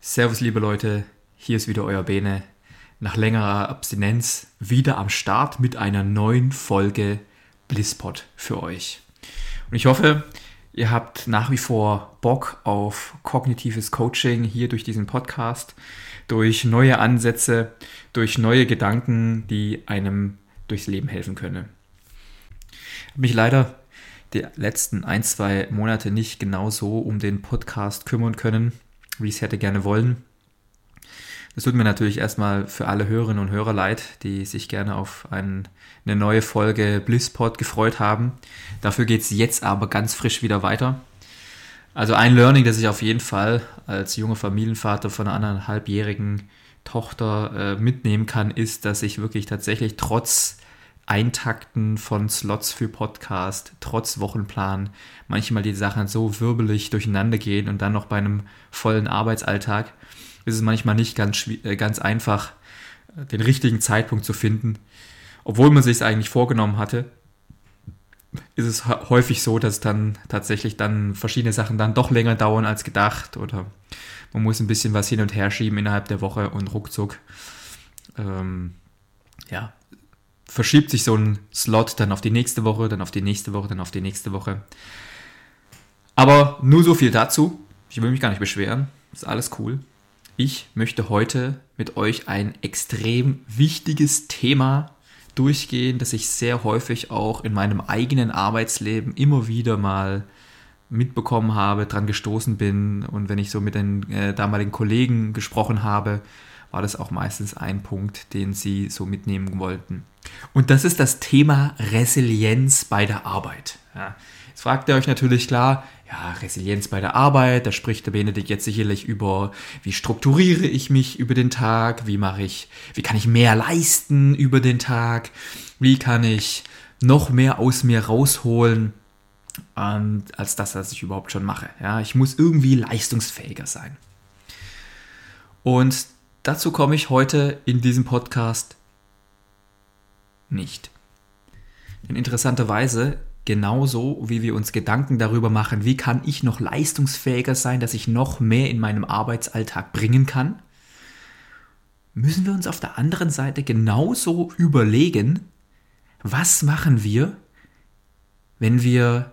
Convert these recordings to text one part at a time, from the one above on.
Servus liebe Leute, hier ist wieder euer Bene. Nach längerer Abstinenz wieder am Start mit einer neuen Folge Blisspot für euch. Und ich hoffe, ihr habt nach wie vor Bock auf kognitives Coaching hier durch diesen Podcast, durch neue Ansätze, durch neue Gedanken, die einem durchs Leben helfen können. Ich habe mich leider die letzten ein, zwei Monate nicht genau so um den Podcast kümmern können, wie ich es hätte gerne wollen. Es tut mir natürlich erstmal für alle Hörerinnen und Hörer leid, die sich gerne auf ein, eine neue Folge Blisspot gefreut haben. Dafür geht es jetzt aber ganz frisch wieder weiter. Also ein Learning, das ich auf jeden Fall als junger Familienvater von einer anderthalbjährigen Tochter äh, mitnehmen kann, ist, dass ich wirklich tatsächlich trotz Eintakten von Slots für Podcast, trotz Wochenplan, manchmal die Sachen so wirbelig durcheinander gehen und dann noch bei einem vollen Arbeitsalltag ist es manchmal nicht ganz, äh, ganz einfach, äh, den richtigen Zeitpunkt zu finden. Obwohl man sich es eigentlich vorgenommen hatte, ist es häufig so, dass dann tatsächlich dann verschiedene Sachen dann doch länger dauern als gedacht oder man muss ein bisschen was hin und her schieben innerhalb der Woche und ruckzuck ähm, ja, verschiebt sich so ein Slot dann auf die nächste Woche, dann auf die nächste Woche, dann auf die nächste Woche. Aber nur so viel dazu. Ich will mich gar nicht beschweren. Ist alles cool. Ich möchte heute mit euch ein extrem wichtiges Thema durchgehen, das ich sehr häufig auch in meinem eigenen Arbeitsleben immer wieder mal mitbekommen habe, dran gestoßen bin und wenn ich so mit den äh, damaligen Kollegen gesprochen habe, war das auch meistens ein Punkt, den sie so mitnehmen wollten. Und das ist das Thema Resilienz bei der Arbeit. Ja. Jetzt fragt ihr euch natürlich klar, ja, Resilienz bei der Arbeit, da spricht der Benedikt jetzt sicherlich über, wie strukturiere ich mich über den Tag, wie mache ich, wie kann ich mehr leisten über den Tag, wie kann ich noch mehr aus mir rausholen, ähm, als das, was ich überhaupt schon mache. Ja, ich muss irgendwie leistungsfähiger sein. Und dazu komme ich heute in diesem Podcast nicht. Denn interessanterweise genauso wie wir uns Gedanken darüber machen, wie kann ich noch leistungsfähiger sein, dass ich noch mehr in meinem Arbeitsalltag bringen kann, müssen wir uns auf der anderen Seite genauso überlegen, was machen wir, wenn wir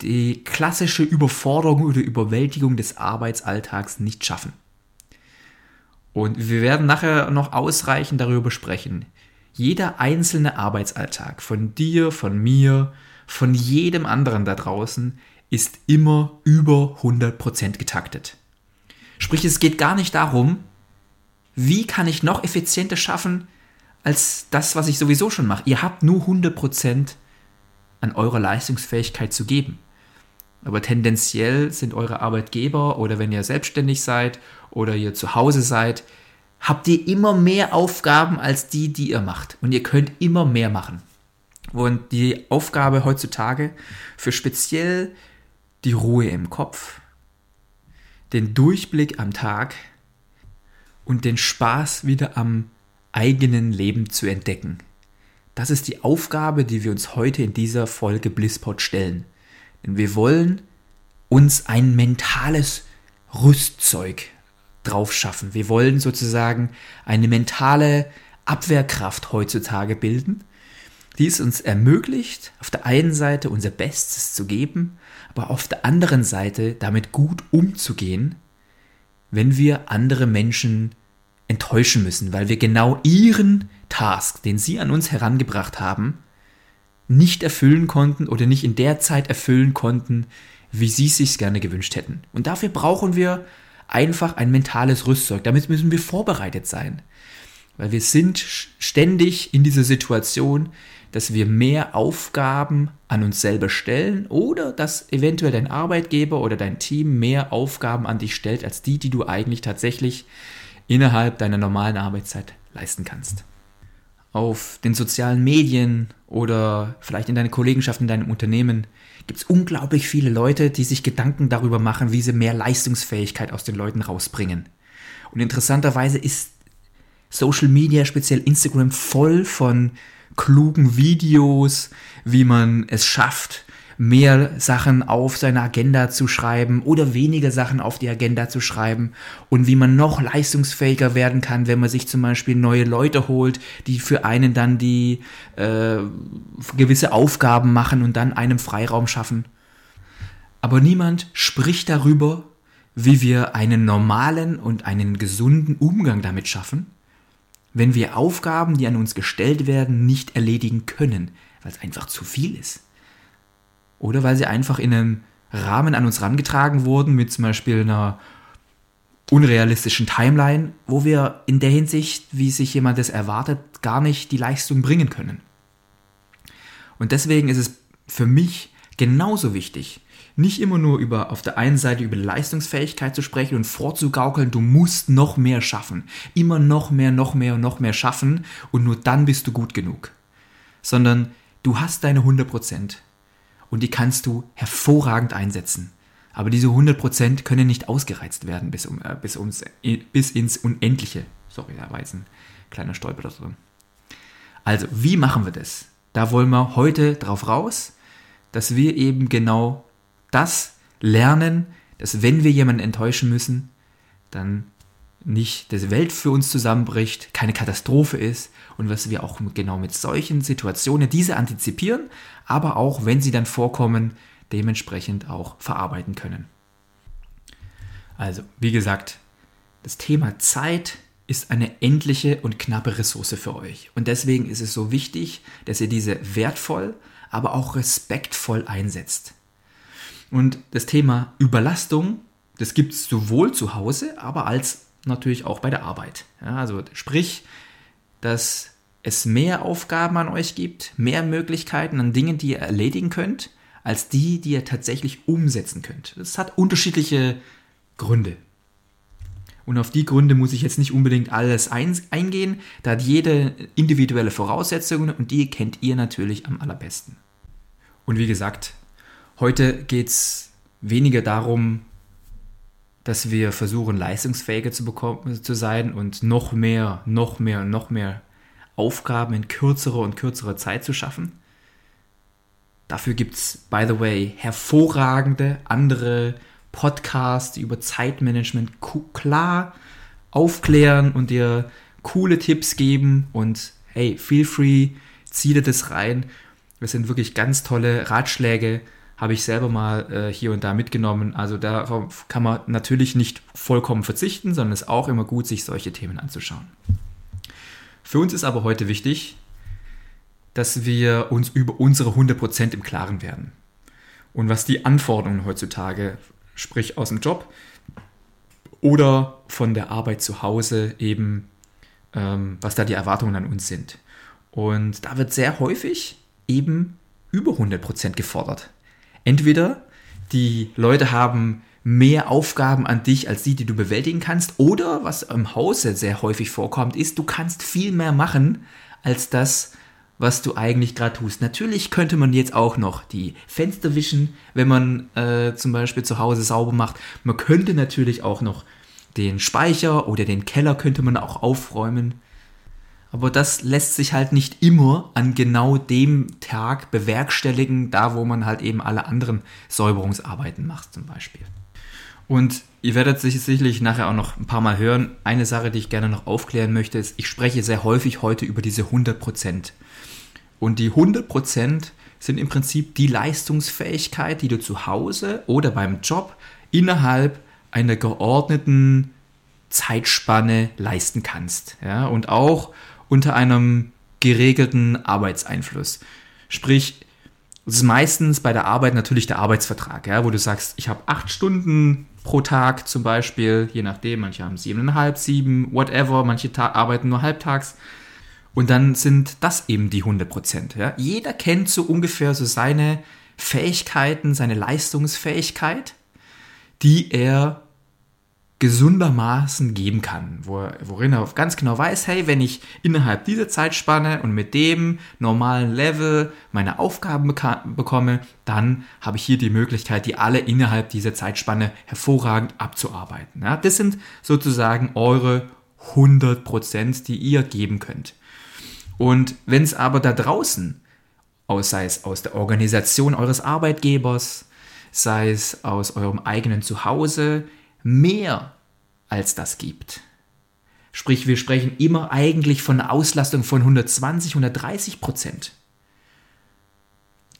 die klassische Überforderung oder Überwältigung des Arbeitsalltags nicht schaffen. Und wir werden nachher noch ausreichend darüber sprechen. Jeder einzelne Arbeitsalltag von dir, von mir, von jedem anderen da draußen ist immer über 100% getaktet. Sprich, es geht gar nicht darum, wie kann ich noch effizienter schaffen als das, was ich sowieso schon mache. Ihr habt nur 100% an eurer Leistungsfähigkeit zu geben. Aber tendenziell sind eure Arbeitgeber oder wenn ihr selbstständig seid oder ihr zu Hause seid, habt ihr immer mehr Aufgaben als die, die ihr macht. Und ihr könnt immer mehr machen. Und die Aufgabe heutzutage für speziell die Ruhe im Kopf, den Durchblick am Tag und den Spaß wieder am eigenen Leben zu entdecken. das ist die Aufgabe, die wir uns heute in dieser Folge Blisspot stellen. Denn wir wollen uns ein mentales Rüstzeug drauf schaffen. Wir wollen sozusagen eine mentale Abwehrkraft heutzutage bilden, die es uns ermöglicht, auf der einen Seite unser Bestes zu geben, aber auf der anderen Seite damit gut umzugehen, wenn wir andere Menschen enttäuschen müssen, weil wir genau ihren Task, den sie an uns herangebracht haben, nicht erfüllen konnten oder nicht in der Zeit erfüllen konnten, wie sie es sich gerne gewünscht hätten. Und dafür brauchen wir einfach ein mentales Rüstzeug. Damit müssen wir vorbereitet sein. Weil wir sind ständig in dieser Situation, dass wir mehr Aufgaben an uns selber stellen oder dass eventuell dein Arbeitgeber oder dein Team mehr Aufgaben an dich stellt, als die, die du eigentlich tatsächlich innerhalb deiner normalen Arbeitszeit leisten kannst. Auf den sozialen Medien oder vielleicht in deiner Kollegenschaft, in deinem Unternehmen gibt es unglaublich viele Leute, die sich Gedanken darüber machen, wie sie mehr Leistungsfähigkeit aus den Leuten rausbringen. Und interessanterweise ist Social Media, speziell Instagram, voll von klugen Videos, wie man es schafft, mehr Sachen auf seine Agenda zu schreiben oder weniger Sachen auf die Agenda zu schreiben und wie man noch leistungsfähiger werden kann, wenn man sich zum Beispiel neue Leute holt, die für einen dann die äh, gewisse Aufgaben machen und dann einem Freiraum schaffen. Aber niemand spricht darüber, wie wir einen normalen und einen gesunden Umgang damit schaffen, wenn wir Aufgaben, die an uns gestellt werden, nicht erledigen können, weil es einfach zu viel ist. Oder weil sie einfach in einem Rahmen an uns rangetragen wurden, mit zum Beispiel einer unrealistischen Timeline, wo wir in der Hinsicht, wie sich jemand das erwartet, gar nicht die Leistung bringen können. Und deswegen ist es für mich genauso wichtig, nicht immer nur über auf der einen Seite über Leistungsfähigkeit zu sprechen und vorzugaukeln, du musst noch mehr schaffen, immer noch mehr, noch mehr noch mehr schaffen und nur dann bist du gut genug, sondern du hast deine 100 Prozent und die kannst du hervorragend einsetzen. Aber diese 100% können nicht ausgereizt werden bis, um, äh, bis, ums, bis ins Unendliche. Sorry, da war jetzt ein kleiner Stolper drin. Also, wie machen wir das? Da wollen wir heute drauf raus, dass wir eben genau das lernen, dass wenn wir jemanden enttäuschen müssen, dann nicht die Welt für uns zusammenbricht, keine Katastrophe ist und was wir auch genau mit solchen Situationen diese antizipieren, aber auch wenn sie dann vorkommen, dementsprechend auch verarbeiten können. Also, wie gesagt, das Thema Zeit ist eine endliche und knappe Ressource für euch. Und deswegen ist es so wichtig, dass ihr diese wertvoll, aber auch respektvoll einsetzt. Und das Thema Überlastung, das gibt es sowohl zu Hause, aber als natürlich auch bei der Arbeit. Ja, also sprich, dass es mehr Aufgaben an euch gibt, mehr Möglichkeiten an Dingen, die ihr erledigen könnt, als die, die ihr tatsächlich umsetzen könnt. Das hat unterschiedliche Gründe. Und auf die Gründe muss ich jetzt nicht unbedingt alles eingehen, da hat jede individuelle Voraussetzungen und die kennt ihr natürlich am allerbesten. Und wie gesagt, heute geht es weniger darum, dass wir versuchen, leistungsfähiger zu, bekommen, zu sein und noch mehr, noch mehr noch mehr Aufgaben in kürzerer und kürzerer Zeit zu schaffen. Dafür gibt es, by the way, hervorragende andere Podcasts, über Zeitmanagement klar aufklären und dir coole Tipps geben. Und hey, feel free, zieh das rein. Das sind wirklich ganz tolle Ratschläge habe ich selber mal äh, hier und da mitgenommen. Also darauf kann man natürlich nicht vollkommen verzichten, sondern es ist auch immer gut, sich solche Themen anzuschauen. Für uns ist aber heute wichtig, dass wir uns über unsere 100% im Klaren werden. Und was die Anforderungen heutzutage, sprich aus dem Job oder von der Arbeit zu Hause eben, ähm, was da die Erwartungen an uns sind. Und da wird sehr häufig eben über 100% gefordert. Entweder die Leute haben mehr Aufgaben an dich als die, die du bewältigen kannst, oder was im Hause sehr häufig vorkommt, ist, du kannst viel mehr machen als das, was du eigentlich gerade tust. Natürlich könnte man jetzt auch noch die Fenster wischen, wenn man äh, zum Beispiel zu Hause sauber macht. Man könnte natürlich auch noch den Speicher oder den Keller könnte man auch aufräumen. Aber das lässt sich halt nicht immer an genau dem Tag bewerkstelligen, da wo man halt eben alle anderen Säuberungsarbeiten macht zum Beispiel. Und ihr werdet sich sicherlich nachher auch noch ein paar Mal hören. Eine Sache, die ich gerne noch aufklären möchte, ist, ich spreche sehr häufig heute über diese 100%. Und die 100% sind im Prinzip die Leistungsfähigkeit, die du zu Hause oder beim Job innerhalb einer geordneten Zeitspanne leisten kannst. Ja? Und auch unter einem geregelten Arbeitseinfluss. Sprich, es ist meistens bei der Arbeit natürlich der Arbeitsvertrag, ja, wo du sagst, ich habe acht Stunden pro Tag zum Beispiel, je nachdem, manche haben siebeneinhalb, sieben, whatever, manche arbeiten nur halbtags. Und dann sind das eben die 100 Prozent. Ja. Jeder kennt so ungefähr so seine Fähigkeiten, seine Leistungsfähigkeit, die er gesundermaßen geben kann, wo, worin er ganz genau weiß, hey, wenn ich innerhalb dieser Zeitspanne und mit dem normalen Level meine Aufgaben bekomme, dann habe ich hier die Möglichkeit, die alle innerhalb dieser Zeitspanne hervorragend abzuarbeiten. Ja, das sind sozusagen eure 100%, die ihr geben könnt. Und wenn es aber da draußen, sei es aus der Organisation eures Arbeitgebers, sei es aus eurem eigenen Zuhause, mehr als das gibt. Sprich, wir sprechen immer eigentlich von einer Auslastung von 120, 130 Prozent.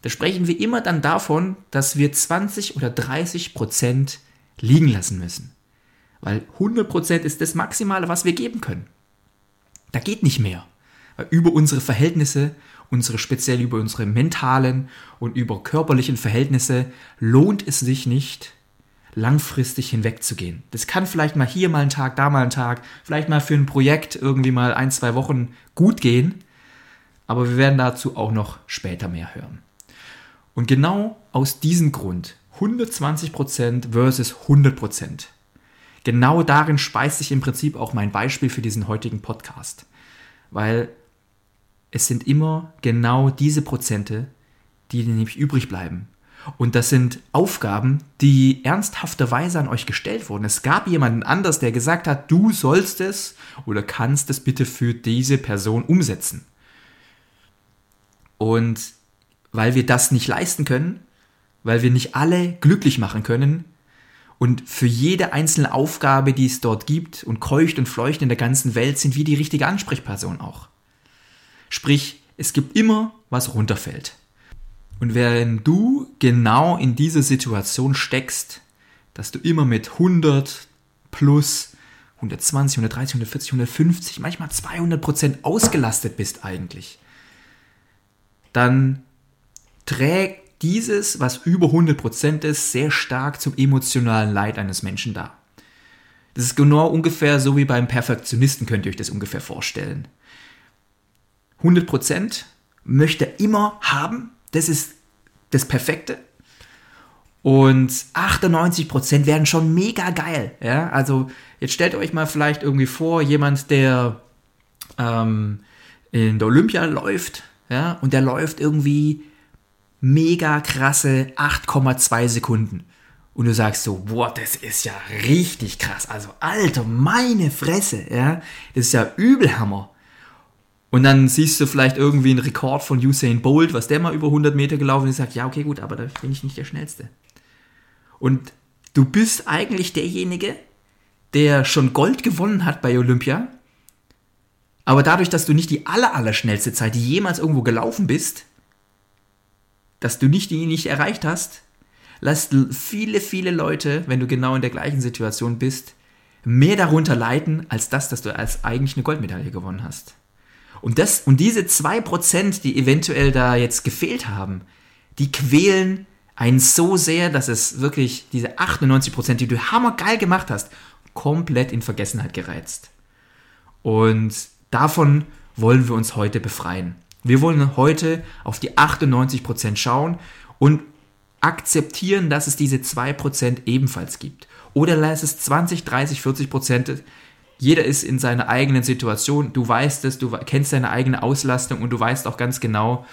Da sprechen wir immer dann davon, dass wir 20 oder 30 Prozent liegen lassen müssen. Weil 100 Prozent ist das Maximale, was wir geben können. Da geht nicht mehr. Weil über unsere Verhältnisse, unsere speziell über unsere mentalen und über körperlichen Verhältnisse lohnt es sich nicht, langfristig hinwegzugehen. Das kann vielleicht mal hier mal ein Tag, da mal ein Tag, vielleicht mal für ein Projekt irgendwie mal ein, zwei Wochen gut gehen, aber wir werden dazu auch noch später mehr hören. Und genau aus diesem Grund 120% versus 100%. Genau darin speist sich im Prinzip auch mein Beispiel für diesen heutigen Podcast. Weil es sind immer genau diese Prozente, die nämlich übrig bleiben. Und das sind Aufgaben, die ernsthafterweise an euch gestellt wurden. Es gab jemanden anders, der gesagt hat, du sollst es oder kannst es bitte für diese Person umsetzen. Und weil wir das nicht leisten können, weil wir nicht alle glücklich machen können und für jede einzelne Aufgabe, die es dort gibt und keucht und fleucht in der ganzen Welt, sind wir die richtige Ansprechperson auch. Sprich, es gibt immer, was runterfällt. Und während du genau in dieser Situation steckst, dass du immer mit 100 plus 120, 130, 140, 150, manchmal 200 Prozent ausgelastet bist eigentlich, dann trägt dieses, was über 100 Prozent ist, sehr stark zum emotionalen Leid eines Menschen da. Das ist genau ungefähr so wie beim Perfektionisten, könnt ihr euch das ungefähr vorstellen. 100 Prozent möchte er immer haben, das ist das Perfekte. Und 98% werden schon mega geil. Ja? Also jetzt stellt euch mal vielleicht irgendwie vor, jemand, der ähm, in der Olympia läuft, ja, und der läuft irgendwie mega krasse 8,2 Sekunden. Und du sagst so, boah, das ist ja richtig krass. Also, Alter, meine Fresse, ja. Das ist ja Übelhammer. Und dann siehst du vielleicht irgendwie einen Rekord von Usain Bolt, was der mal über 100 Meter gelaufen ist, und sagst, ja, okay, gut, aber da bin ich nicht der Schnellste. Und du bist eigentlich derjenige, der schon Gold gewonnen hat bei Olympia, aber dadurch, dass du nicht die aller, aller Zeit, die jemals irgendwo gelaufen bist, dass du nicht die nicht erreicht hast, lässt viele, viele Leute, wenn du genau in der gleichen Situation bist, mehr darunter leiden, als das, dass du als eigentlich eine Goldmedaille gewonnen hast. Und, das, und diese 2%, die eventuell da jetzt gefehlt haben, die quälen einen so sehr, dass es wirklich diese 98%, die du hammergeil gemacht hast, komplett in Vergessenheit gereizt. Und davon wollen wir uns heute befreien. Wir wollen heute auf die 98% schauen und akzeptieren, dass es diese 2% ebenfalls gibt. Oder lass es 20, 30, 40% jeder ist in seiner eigenen Situation. Du weißt es, du kennst deine eigene Auslastung und du weißt auch ganz genau,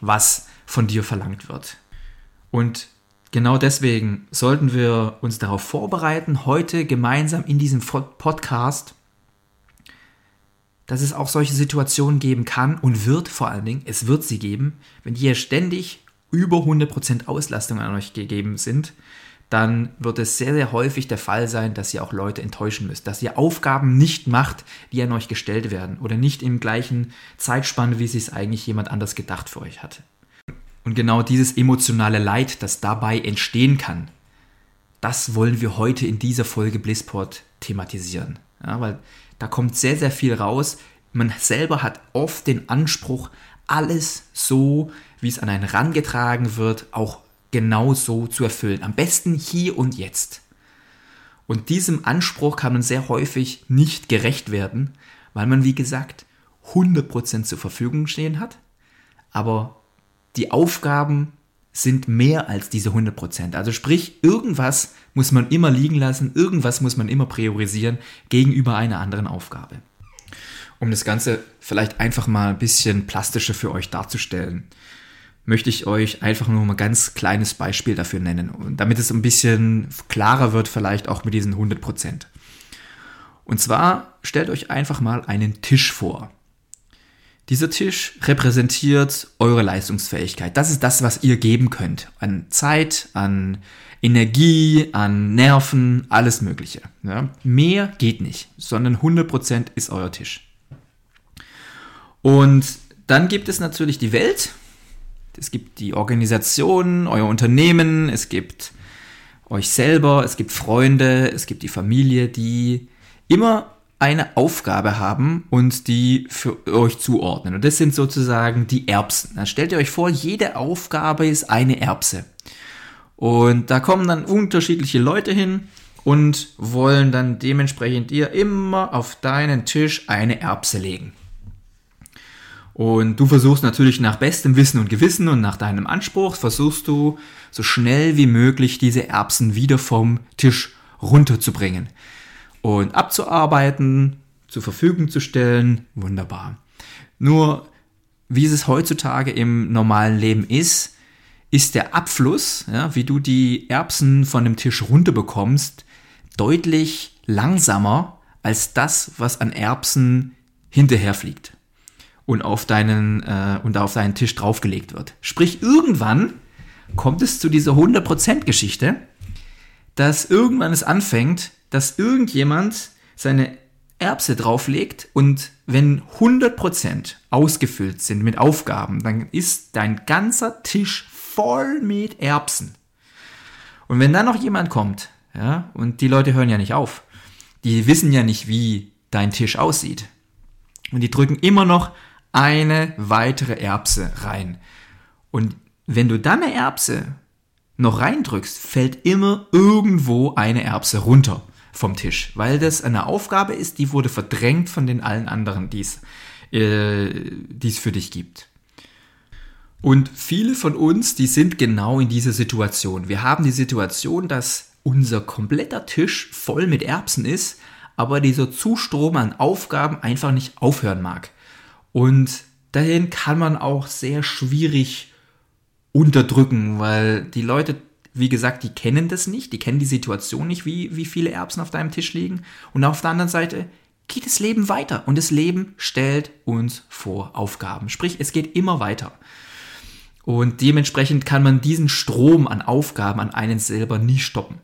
was von dir verlangt wird. Und genau deswegen sollten wir uns darauf vorbereiten, heute gemeinsam in diesem Podcast dass es auch solche Situationen geben kann und wird vor allen Dingen, es wird sie geben, wenn hier ständig über 100% Auslastung an euch gegeben sind, dann wird es sehr, sehr häufig der Fall sein, dass ihr auch Leute enttäuschen müsst, dass ihr Aufgaben nicht macht, die an euch gestellt werden oder nicht im gleichen Zeitspanne, wie es sich eigentlich jemand anders gedacht für euch hatte. Und genau dieses emotionale Leid, das dabei entstehen kann, das wollen wir heute in dieser Folge Blissport thematisieren. Ja, weil da kommt sehr, sehr viel raus. Man selber hat oft den Anspruch, alles so, wie es an einen rangetragen wird, auch genau so zu erfüllen. Am besten hier und jetzt. Und diesem Anspruch kann man sehr häufig nicht gerecht werden, weil man, wie gesagt, 100% zur Verfügung stehen hat, aber die Aufgaben sind mehr als diese 100%. Also sprich, irgendwas muss man immer liegen lassen, irgendwas muss man immer priorisieren gegenüber einer anderen Aufgabe. Um das Ganze vielleicht einfach mal ein bisschen plastischer für euch darzustellen, möchte ich euch einfach nur mal ein ganz kleines Beispiel dafür nennen, damit es ein bisschen klarer wird, vielleicht auch mit diesen 100%. Und zwar stellt euch einfach mal einen Tisch vor. Dieser Tisch repräsentiert eure Leistungsfähigkeit. Das ist das, was ihr geben könnt. An Zeit, an Energie, an Nerven, alles Mögliche. Ja? Mehr geht nicht, sondern 100% ist euer Tisch. Und dann gibt es natürlich die Welt. Es gibt die Organisation, euer Unternehmen, es gibt euch selber, es gibt Freunde, es gibt die Familie, die immer eine Aufgabe haben und die für euch zuordnen. Und das sind sozusagen die Erbsen. Dann stellt ihr euch vor, jede Aufgabe ist eine Erbse. Und da kommen dann unterschiedliche Leute hin und wollen dann dementsprechend dir immer auf deinen Tisch eine Erbse legen. Und du versuchst natürlich nach bestem Wissen und Gewissen und nach deinem Anspruch, versuchst du so schnell wie möglich diese Erbsen wieder vom Tisch runterzubringen und abzuarbeiten, zur Verfügung zu stellen. Wunderbar. Nur, wie es heutzutage im normalen Leben ist, ist der Abfluss, ja, wie du die Erbsen von dem Tisch runterbekommst, deutlich langsamer als das, was an Erbsen hinterher fliegt und auf deinen äh, und auf deinen Tisch draufgelegt wird. Sprich, irgendwann kommt es zu dieser 100% Geschichte, dass irgendwann es anfängt, dass irgendjemand seine Erbse drauflegt und wenn 100% ausgefüllt sind mit Aufgaben, dann ist dein ganzer Tisch voll mit Erbsen. Und wenn dann noch jemand kommt, ja, und die Leute hören ja nicht auf, die wissen ja nicht, wie dein Tisch aussieht. Und die drücken immer noch eine weitere Erbse rein. Und wenn du dann eine Erbse noch reindrückst, fällt immer irgendwo eine Erbse runter vom Tisch, weil das eine Aufgabe ist, die wurde verdrängt von den allen anderen, die es äh, für dich gibt. Und viele von uns, die sind genau in dieser Situation. Wir haben die Situation, dass unser kompletter Tisch voll mit Erbsen ist, aber dieser Zustrom an Aufgaben einfach nicht aufhören mag. Und dahin kann man auch sehr schwierig unterdrücken, weil die Leute wie gesagt, die kennen das nicht, die kennen die Situation nicht, wie, wie viele Erbsen auf deinem Tisch liegen. Und auf der anderen Seite geht das Leben weiter und das Leben stellt uns vor Aufgaben. Sprich, es geht immer weiter. Und dementsprechend kann man diesen Strom an Aufgaben an einen selber nie stoppen.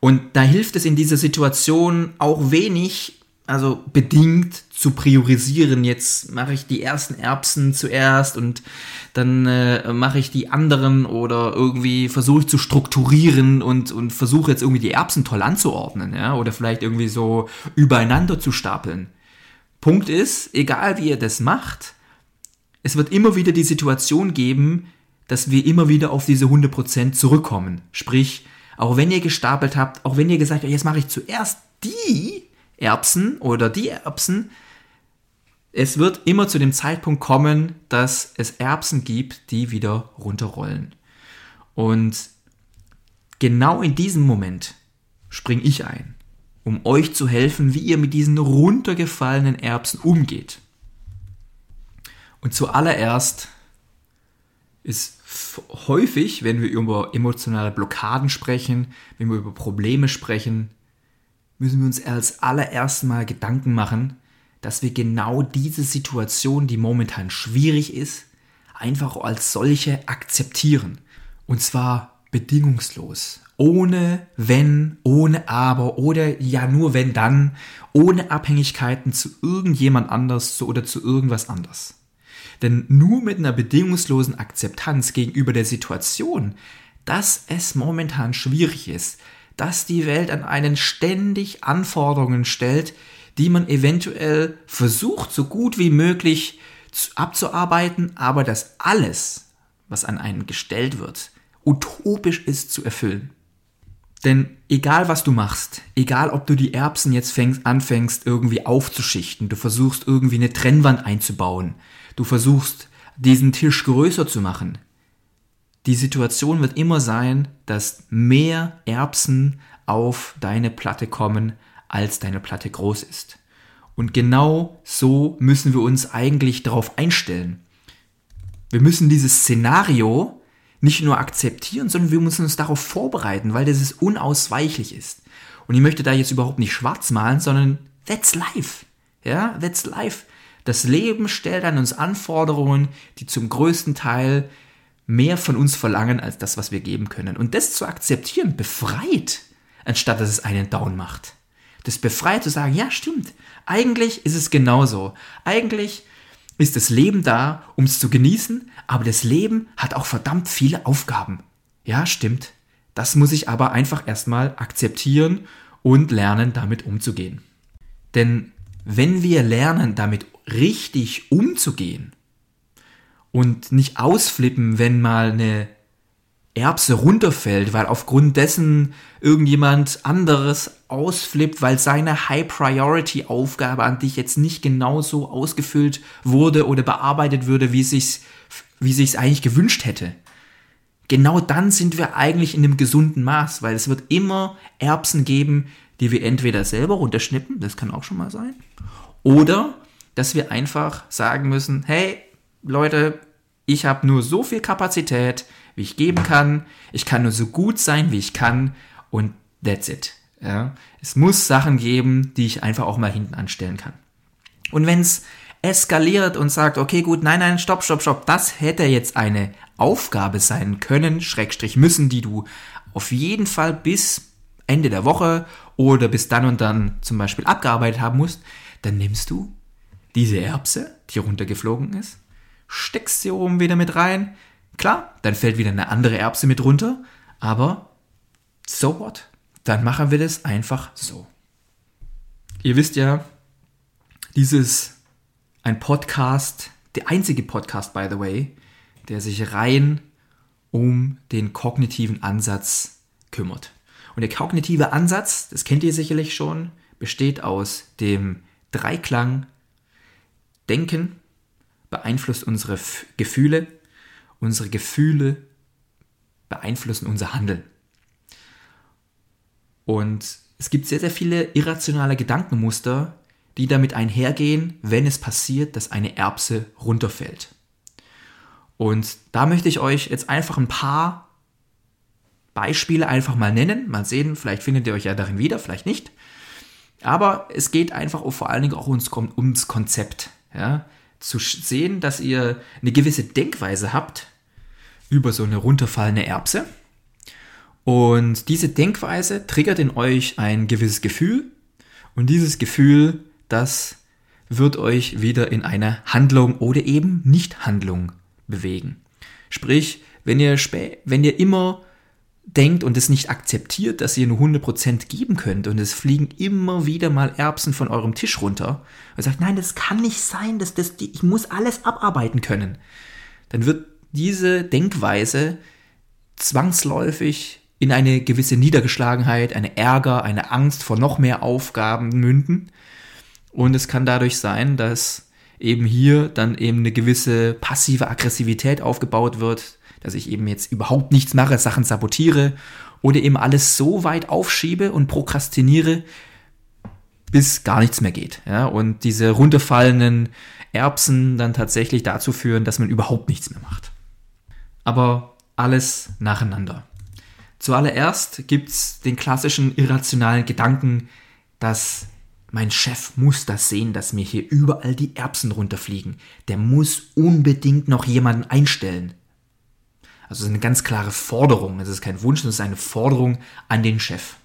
Und da hilft es in dieser Situation auch wenig, also bedingt zu priorisieren. Jetzt mache ich die ersten Erbsen zuerst und dann äh, mache ich die anderen oder irgendwie versuche ich zu strukturieren und, und versuche jetzt irgendwie die Erbsen toll anzuordnen, ja, oder vielleicht irgendwie so übereinander zu stapeln. Punkt ist, egal wie ihr das macht, es wird immer wieder die Situation geben, dass wir immer wieder auf diese 100% zurückkommen. Sprich, auch wenn ihr gestapelt habt, auch wenn ihr gesagt habt, jetzt mache ich zuerst die, Erbsen oder die Erbsen, es wird immer zu dem Zeitpunkt kommen, dass es Erbsen gibt, die wieder runterrollen. Und genau in diesem Moment springe ich ein, um euch zu helfen, wie ihr mit diesen runtergefallenen Erbsen umgeht. Und zuallererst ist häufig, wenn wir über emotionale Blockaden sprechen, wenn wir über Probleme sprechen, müssen wir uns als allererstes mal Gedanken machen, dass wir genau diese Situation, die momentan schwierig ist, einfach als solche akzeptieren. Und zwar bedingungslos. Ohne wenn, ohne aber oder ja nur wenn dann, ohne Abhängigkeiten zu irgendjemand anders oder zu irgendwas anders. Denn nur mit einer bedingungslosen Akzeptanz gegenüber der Situation, dass es momentan schwierig ist, dass die Welt an einen ständig Anforderungen stellt, die man eventuell versucht, so gut wie möglich abzuarbeiten, aber dass alles, was an einen gestellt wird, utopisch ist zu erfüllen. Denn egal was du machst, egal ob du die Erbsen jetzt fängst, anfängst irgendwie aufzuschichten, du versuchst irgendwie eine Trennwand einzubauen, du versuchst diesen Tisch größer zu machen, die Situation wird immer sein, dass mehr Erbsen auf deine Platte kommen, als deine Platte groß ist. Und genau so müssen wir uns eigentlich darauf einstellen. Wir müssen dieses Szenario nicht nur akzeptieren, sondern wir müssen uns darauf vorbereiten, weil das unausweichlich ist. Und ich möchte da jetzt überhaupt nicht schwarz malen, sondern that's life. Ja, that's life. Das Leben stellt an uns Anforderungen, die zum größten Teil mehr von uns verlangen als das, was wir geben können. Und das zu akzeptieren befreit, anstatt dass es einen down macht. Das befreit zu sagen, ja, stimmt. Eigentlich ist es genauso. Eigentlich ist das Leben da, um es zu genießen, aber das Leben hat auch verdammt viele Aufgaben. Ja, stimmt. Das muss ich aber einfach erstmal akzeptieren und lernen, damit umzugehen. Denn wenn wir lernen, damit richtig umzugehen und nicht ausflippen, wenn mal eine Erbse runterfällt, weil aufgrund dessen irgendjemand anderes ausflippt, weil seine High-Priority-Aufgabe an dich jetzt nicht genauso ausgefüllt wurde oder bearbeitet würde, wie sich's, wie sich's eigentlich gewünscht hätte. Genau dann sind wir eigentlich in einem gesunden Maß, weil es wird immer Erbsen geben, die wir entweder selber runterschnippen, das kann auch schon mal sein, oder dass wir einfach sagen müssen, hey, Leute, ich habe nur so viel Kapazität, wie ich geben kann. Ich kann nur so gut sein, wie ich kann. Und that's it. Ja? Es muss Sachen geben, die ich einfach auch mal hinten anstellen kann. Und wenn es eskaliert und sagt, okay, gut, nein, nein, stopp, stopp, stopp, das hätte jetzt eine Aufgabe sein können, Schrägstrich müssen, die du auf jeden Fall bis Ende der Woche oder bis dann und dann zum Beispiel abgearbeitet haben musst, dann nimmst du diese Erbse, die runtergeflogen ist, steckst sie oben wieder mit rein. Klar, dann fällt wieder eine andere Erbse mit runter, aber so what? Dann machen wir das einfach so. Ihr wisst ja, dieses ein Podcast, der einzige Podcast, by the way, der sich rein um den kognitiven Ansatz kümmert. Und der kognitive Ansatz, das kennt ihr sicherlich schon, besteht aus dem Dreiklang Denken, beeinflusst unsere F Gefühle, unsere Gefühle beeinflussen unser Handeln. Und es gibt sehr, sehr viele irrationale Gedankenmuster, die damit einhergehen, wenn es passiert, dass eine Erbse runterfällt. Und da möchte ich euch jetzt einfach ein paar Beispiele einfach mal nennen. Mal sehen, vielleicht findet ihr euch ja darin wieder, vielleicht nicht. Aber es geht einfach vor allen Dingen auch ums, ums Konzept. Ja? Zu sehen, dass ihr eine gewisse Denkweise habt über so eine runterfallende Erbse. Und diese Denkweise triggert in euch ein gewisses Gefühl. Und dieses Gefühl, das wird euch wieder in eine Handlung oder eben Nicht-Handlung bewegen. Sprich, wenn ihr, wenn ihr immer denkt und es nicht akzeptiert, dass ihr nur 100% geben könnt und es fliegen immer wieder mal Erbsen von eurem Tisch runter und sagt, nein, das kann nicht sein, das, das, ich muss alles abarbeiten können, dann wird diese Denkweise zwangsläufig in eine gewisse Niedergeschlagenheit, eine Ärger, eine Angst vor noch mehr Aufgaben münden. Und es kann dadurch sein, dass eben hier dann eben eine gewisse passive Aggressivität aufgebaut wird, dass ich eben jetzt überhaupt nichts mache, Sachen sabotiere oder eben alles so weit aufschiebe und prokrastiniere, bis gar nichts mehr geht. Ja? Und diese runterfallenden Erbsen dann tatsächlich dazu führen, dass man überhaupt nichts mehr macht. Aber alles nacheinander. Zuallererst gibt es den klassischen irrationalen Gedanken, dass mein Chef muss das sehen, dass mir hier überall die Erbsen runterfliegen. Der muss unbedingt noch jemanden einstellen. Also es ist eine ganz klare Forderung. Es ist kein Wunsch, es ist eine Forderung an den Chef.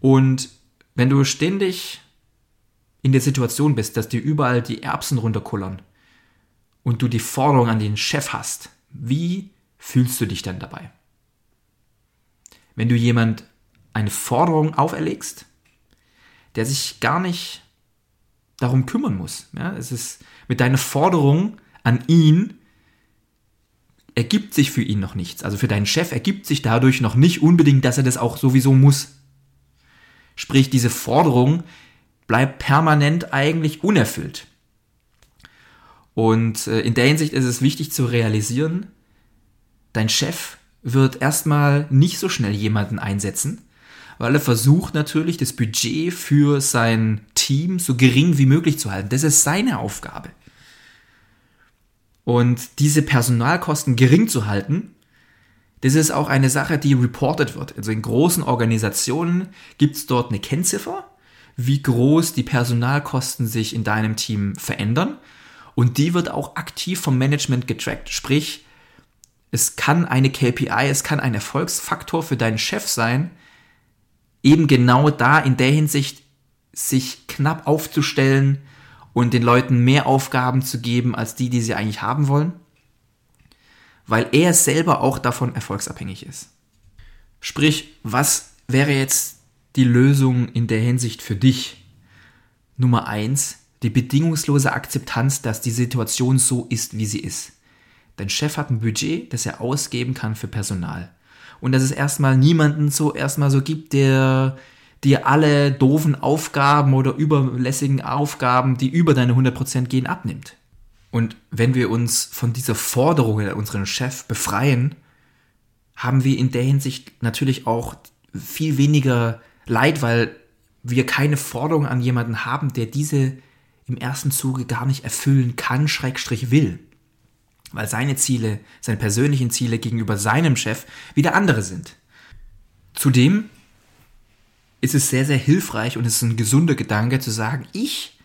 Und wenn du ständig in der Situation bist, dass dir überall die Erbsen runterkullern und du die Forderung an den Chef hast, wie fühlst du dich dann dabei? Wenn du jemand eine Forderung auferlegst, der sich gar nicht darum kümmern muss. Ja, es ist mit deiner Forderung an ihn ergibt sich für ihn noch nichts. Also für deinen Chef ergibt sich dadurch noch nicht unbedingt, dass er das auch sowieso muss. Sprich, diese Forderung bleibt permanent eigentlich unerfüllt. Und äh, in der Hinsicht ist es wichtig zu realisieren, dein Chef wird erstmal nicht so schnell jemanden einsetzen, weil er versucht natürlich das Budget für sein Team so gering wie möglich zu halten. Das ist seine Aufgabe. Und diese Personalkosten gering zu halten, das ist auch eine Sache, die reported wird. Also in großen Organisationen gibt es dort eine Kennziffer, wie groß die Personalkosten sich in deinem Team verändern. Und die wird auch aktiv vom Management getrackt. Sprich, es kann eine KPI, es kann ein Erfolgsfaktor für deinen Chef sein, eben genau da in der Hinsicht sich knapp aufzustellen und den Leuten mehr Aufgaben zu geben als die, die sie eigentlich haben wollen, weil er selber auch davon erfolgsabhängig ist. Sprich, was wäre jetzt die Lösung in der Hinsicht für dich? Nummer eins, die bedingungslose Akzeptanz, dass die Situation so ist, wie sie ist. Dein Chef hat ein Budget, das er ausgeben kann für Personal und dass es erstmal niemanden so erstmal so gibt, der dir alle doofen Aufgaben oder überlässigen Aufgaben, die über deine 100% gehen, abnimmt. Und wenn wir uns von dieser Forderung an unseren Chef befreien, haben wir in der Hinsicht natürlich auch viel weniger Leid, weil wir keine Forderung an jemanden haben, der diese im ersten Zuge gar nicht erfüllen kann, Schrägstrich will weil seine Ziele, seine persönlichen Ziele gegenüber seinem Chef wieder andere sind. Zudem ist es sehr, sehr hilfreich und es ist ein gesunder Gedanke zu sagen, ich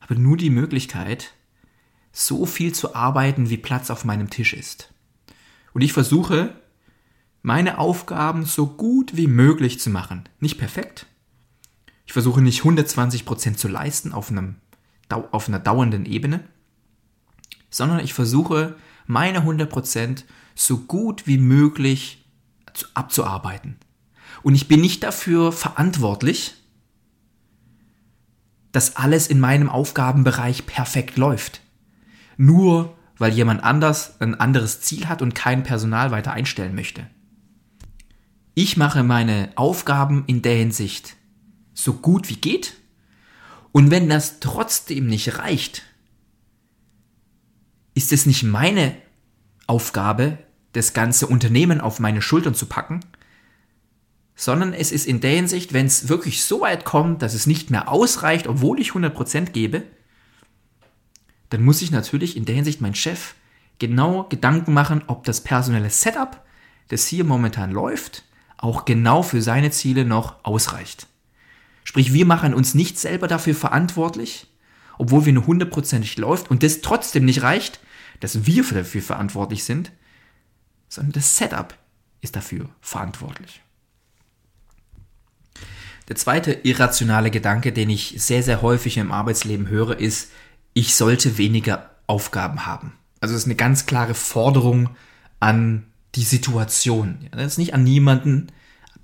habe nur die Möglichkeit, so viel zu arbeiten, wie Platz auf meinem Tisch ist. Und ich versuche, meine Aufgaben so gut wie möglich zu machen. Nicht perfekt. Ich versuche nicht 120% zu leisten auf, einem, auf einer dauernden Ebene, sondern ich versuche, meine 100% so gut wie möglich abzuarbeiten. Und ich bin nicht dafür verantwortlich, dass alles in meinem Aufgabenbereich perfekt läuft. Nur weil jemand anders ein anderes Ziel hat und kein Personal weiter einstellen möchte. Ich mache meine Aufgaben in der Hinsicht so gut wie geht. Und wenn das trotzdem nicht reicht, ist es nicht meine Aufgabe, das ganze Unternehmen auf meine Schultern zu packen, sondern es ist in der Hinsicht, wenn es wirklich so weit kommt, dass es nicht mehr ausreicht, obwohl ich 100% gebe, dann muss ich natürlich in der Hinsicht mein Chef genau Gedanken machen, ob das personelle Setup, das hier momentan läuft, auch genau für seine Ziele noch ausreicht. Sprich, wir machen uns nicht selber dafür verantwortlich, obwohl wir nur hundertprozentig läuft und das trotzdem nicht reicht, dass wir dafür verantwortlich sind, sondern das Setup ist dafür verantwortlich. Der zweite irrationale Gedanke, den ich sehr, sehr häufig im Arbeitsleben höre, ist, ich sollte weniger Aufgaben haben. Also es ist eine ganz klare Forderung an die Situation. Das ist nicht an niemanden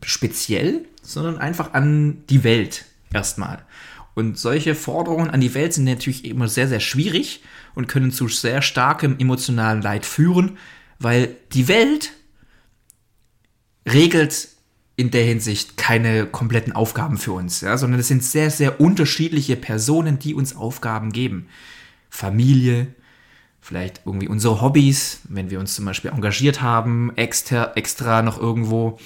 speziell, sondern einfach an die Welt erstmal. Und solche Forderungen an die Welt sind natürlich immer sehr, sehr schwierig und können zu sehr starkem emotionalen Leid führen, weil die Welt regelt in der Hinsicht keine kompletten Aufgaben für uns, ja, sondern es sind sehr, sehr unterschiedliche Personen, die uns Aufgaben geben. Familie, vielleicht irgendwie unsere Hobbys, wenn wir uns zum Beispiel engagiert haben, extra, extra noch irgendwo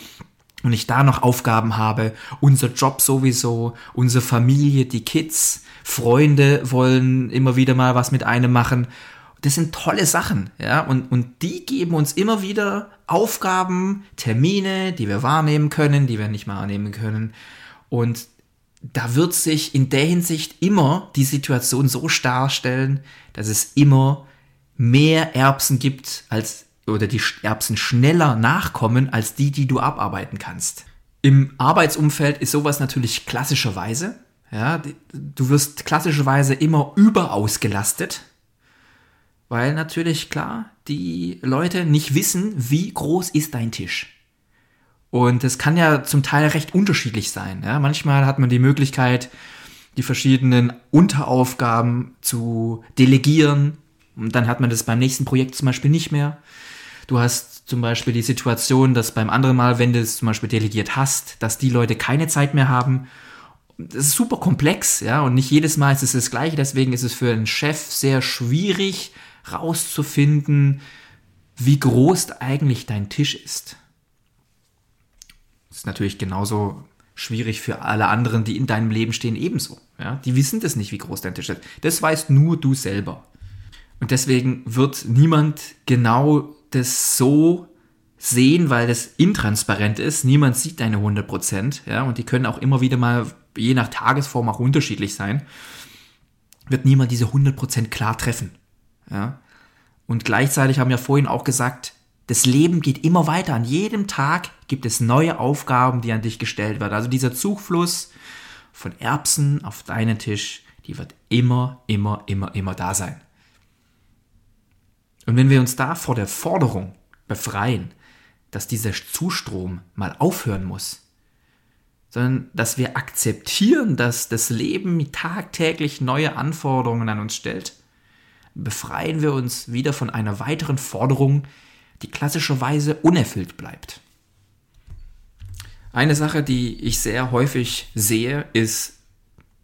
und ich da noch Aufgaben habe, unser Job sowieso, unsere Familie, die Kids, Freunde wollen immer wieder mal was mit einem machen. Das sind tolle Sachen, ja, und, und die geben uns immer wieder Aufgaben, Termine, die wir wahrnehmen können, die wir nicht wahrnehmen können. Und da wird sich in der Hinsicht immer die Situation so darstellen, dass es immer mehr Erbsen gibt als oder die Erbsen schneller nachkommen als die, die du abarbeiten kannst. Im Arbeitsumfeld ist sowas natürlich klassischerweise. Ja, du wirst klassischerweise immer überausgelastet, weil natürlich klar die Leute nicht wissen, wie groß ist dein Tisch. Und es kann ja zum Teil recht unterschiedlich sein. Ja? Manchmal hat man die Möglichkeit, die verschiedenen Unteraufgaben zu delegieren. Und dann hat man das beim nächsten Projekt zum Beispiel nicht mehr. Du hast zum Beispiel die Situation, dass beim anderen Mal, wenn du es zum Beispiel delegiert hast, dass die Leute keine Zeit mehr haben. Das ist super komplex, ja, und nicht jedes Mal ist es das Gleiche. Deswegen ist es für einen Chef sehr schwierig, rauszufinden, wie groß eigentlich dein Tisch ist ist natürlich genauso schwierig für alle anderen, die in deinem Leben stehen, ebenso. Ja? Die wissen das nicht, wie groß dein Tisch ist. Das weißt nur du selber. Und deswegen wird niemand genau das so sehen, weil das intransparent ist. Niemand sieht deine 100%. Ja? Und die können auch immer wieder mal, je nach Tagesform, auch unterschiedlich sein. Wird niemand diese 100% klar treffen. Ja? Und gleichzeitig haben wir vorhin auch gesagt, das Leben geht immer weiter. An jedem Tag gibt es neue Aufgaben, die an dich gestellt werden. Also dieser Zugfluss von Erbsen auf deinen Tisch, die wird immer, immer, immer, immer da sein. Und wenn wir uns da vor der Forderung befreien, dass dieser Zustrom mal aufhören muss, sondern dass wir akzeptieren, dass das Leben tagtäglich neue Anforderungen an uns stellt, befreien wir uns wieder von einer weiteren Forderung, die klassischerweise unerfüllt bleibt. Eine Sache, die ich sehr häufig sehe, ist,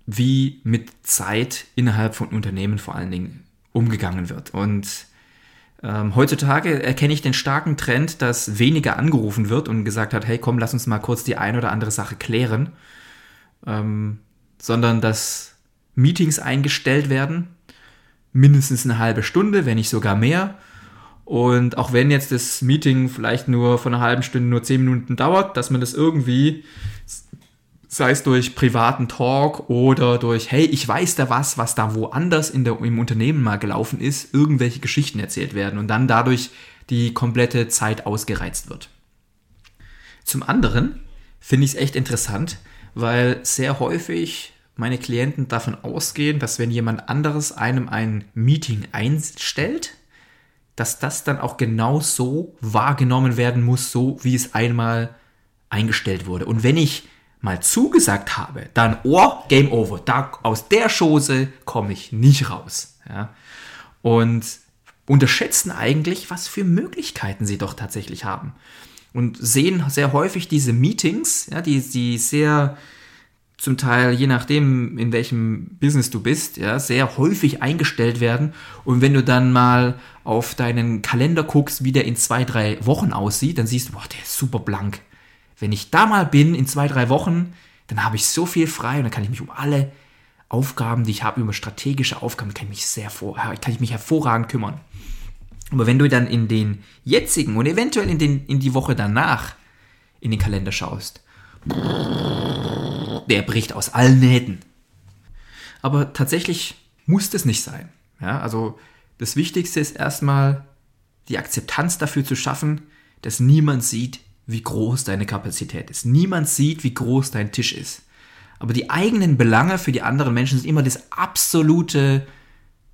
wie mit Zeit innerhalb von Unternehmen vor allen Dingen umgegangen wird. Und ähm, heutzutage erkenne ich den starken Trend, dass weniger angerufen wird und gesagt hat, hey komm, lass uns mal kurz die eine oder andere Sache klären, ähm, sondern dass Meetings eingestellt werden, mindestens eine halbe Stunde, wenn nicht sogar mehr, und auch wenn jetzt das Meeting vielleicht nur von einer halben Stunde nur zehn Minuten dauert, dass man das irgendwie, sei es durch privaten Talk oder durch, hey, ich weiß da was, was da woanders in der, im Unternehmen mal gelaufen ist, irgendwelche Geschichten erzählt werden und dann dadurch die komplette Zeit ausgereizt wird. Zum anderen finde ich es echt interessant, weil sehr häufig meine Klienten davon ausgehen, dass wenn jemand anderes einem ein Meeting einstellt, dass das dann auch genau so wahrgenommen werden muss, so wie es einmal eingestellt wurde. Und wenn ich mal zugesagt habe, dann, oh, Game Over. Da, aus der Chose komme ich nicht raus. Ja? Und unterschätzen eigentlich, was für Möglichkeiten sie doch tatsächlich haben. Und sehen sehr häufig diese Meetings, ja, die, die sehr zum Teil, je nachdem, in welchem Business du bist, ja, sehr häufig eingestellt werden. Und wenn du dann mal auf deinen Kalender guckst, wie der in zwei, drei Wochen aussieht, dann siehst du, boah, der ist super blank. Wenn ich da mal bin, in zwei, drei Wochen, dann habe ich so viel frei und dann kann ich mich um alle Aufgaben, die ich habe, über strategische Aufgaben, kann ich mich sehr vor, kann ich mich hervorragend kümmern. Aber wenn du dann in den jetzigen und eventuell in, den, in die Woche danach in den Kalender schaust, der bricht aus allen Nähten. Aber tatsächlich muss das nicht sein. Ja, also das Wichtigste ist erstmal die Akzeptanz dafür zu schaffen, dass niemand sieht, wie groß deine Kapazität ist. Niemand sieht, wie groß dein Tisch ist. Aber die eigenen Belange für die anderen Menschen sind immer das absolute,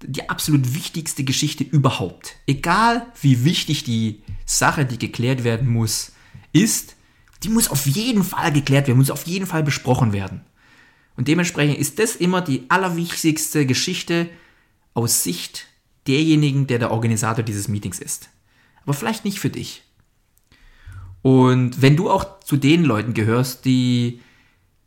die absolut wichtigste Geschichte überhaupt. Egal wie wichtig die Sache, die geklärt werden muss, ist, die muss auf jeden Fall geklärt werden, muss auf jeden Fall besprochen werden. Und dementsprechend ist das immer die allerwichtigste Geschichte aus Sicht derjenigen, der der Organisator dieses Meetings ist. Aber vielleicht nicht für dich. Und wenn du auch zu den Leuten gehörst, die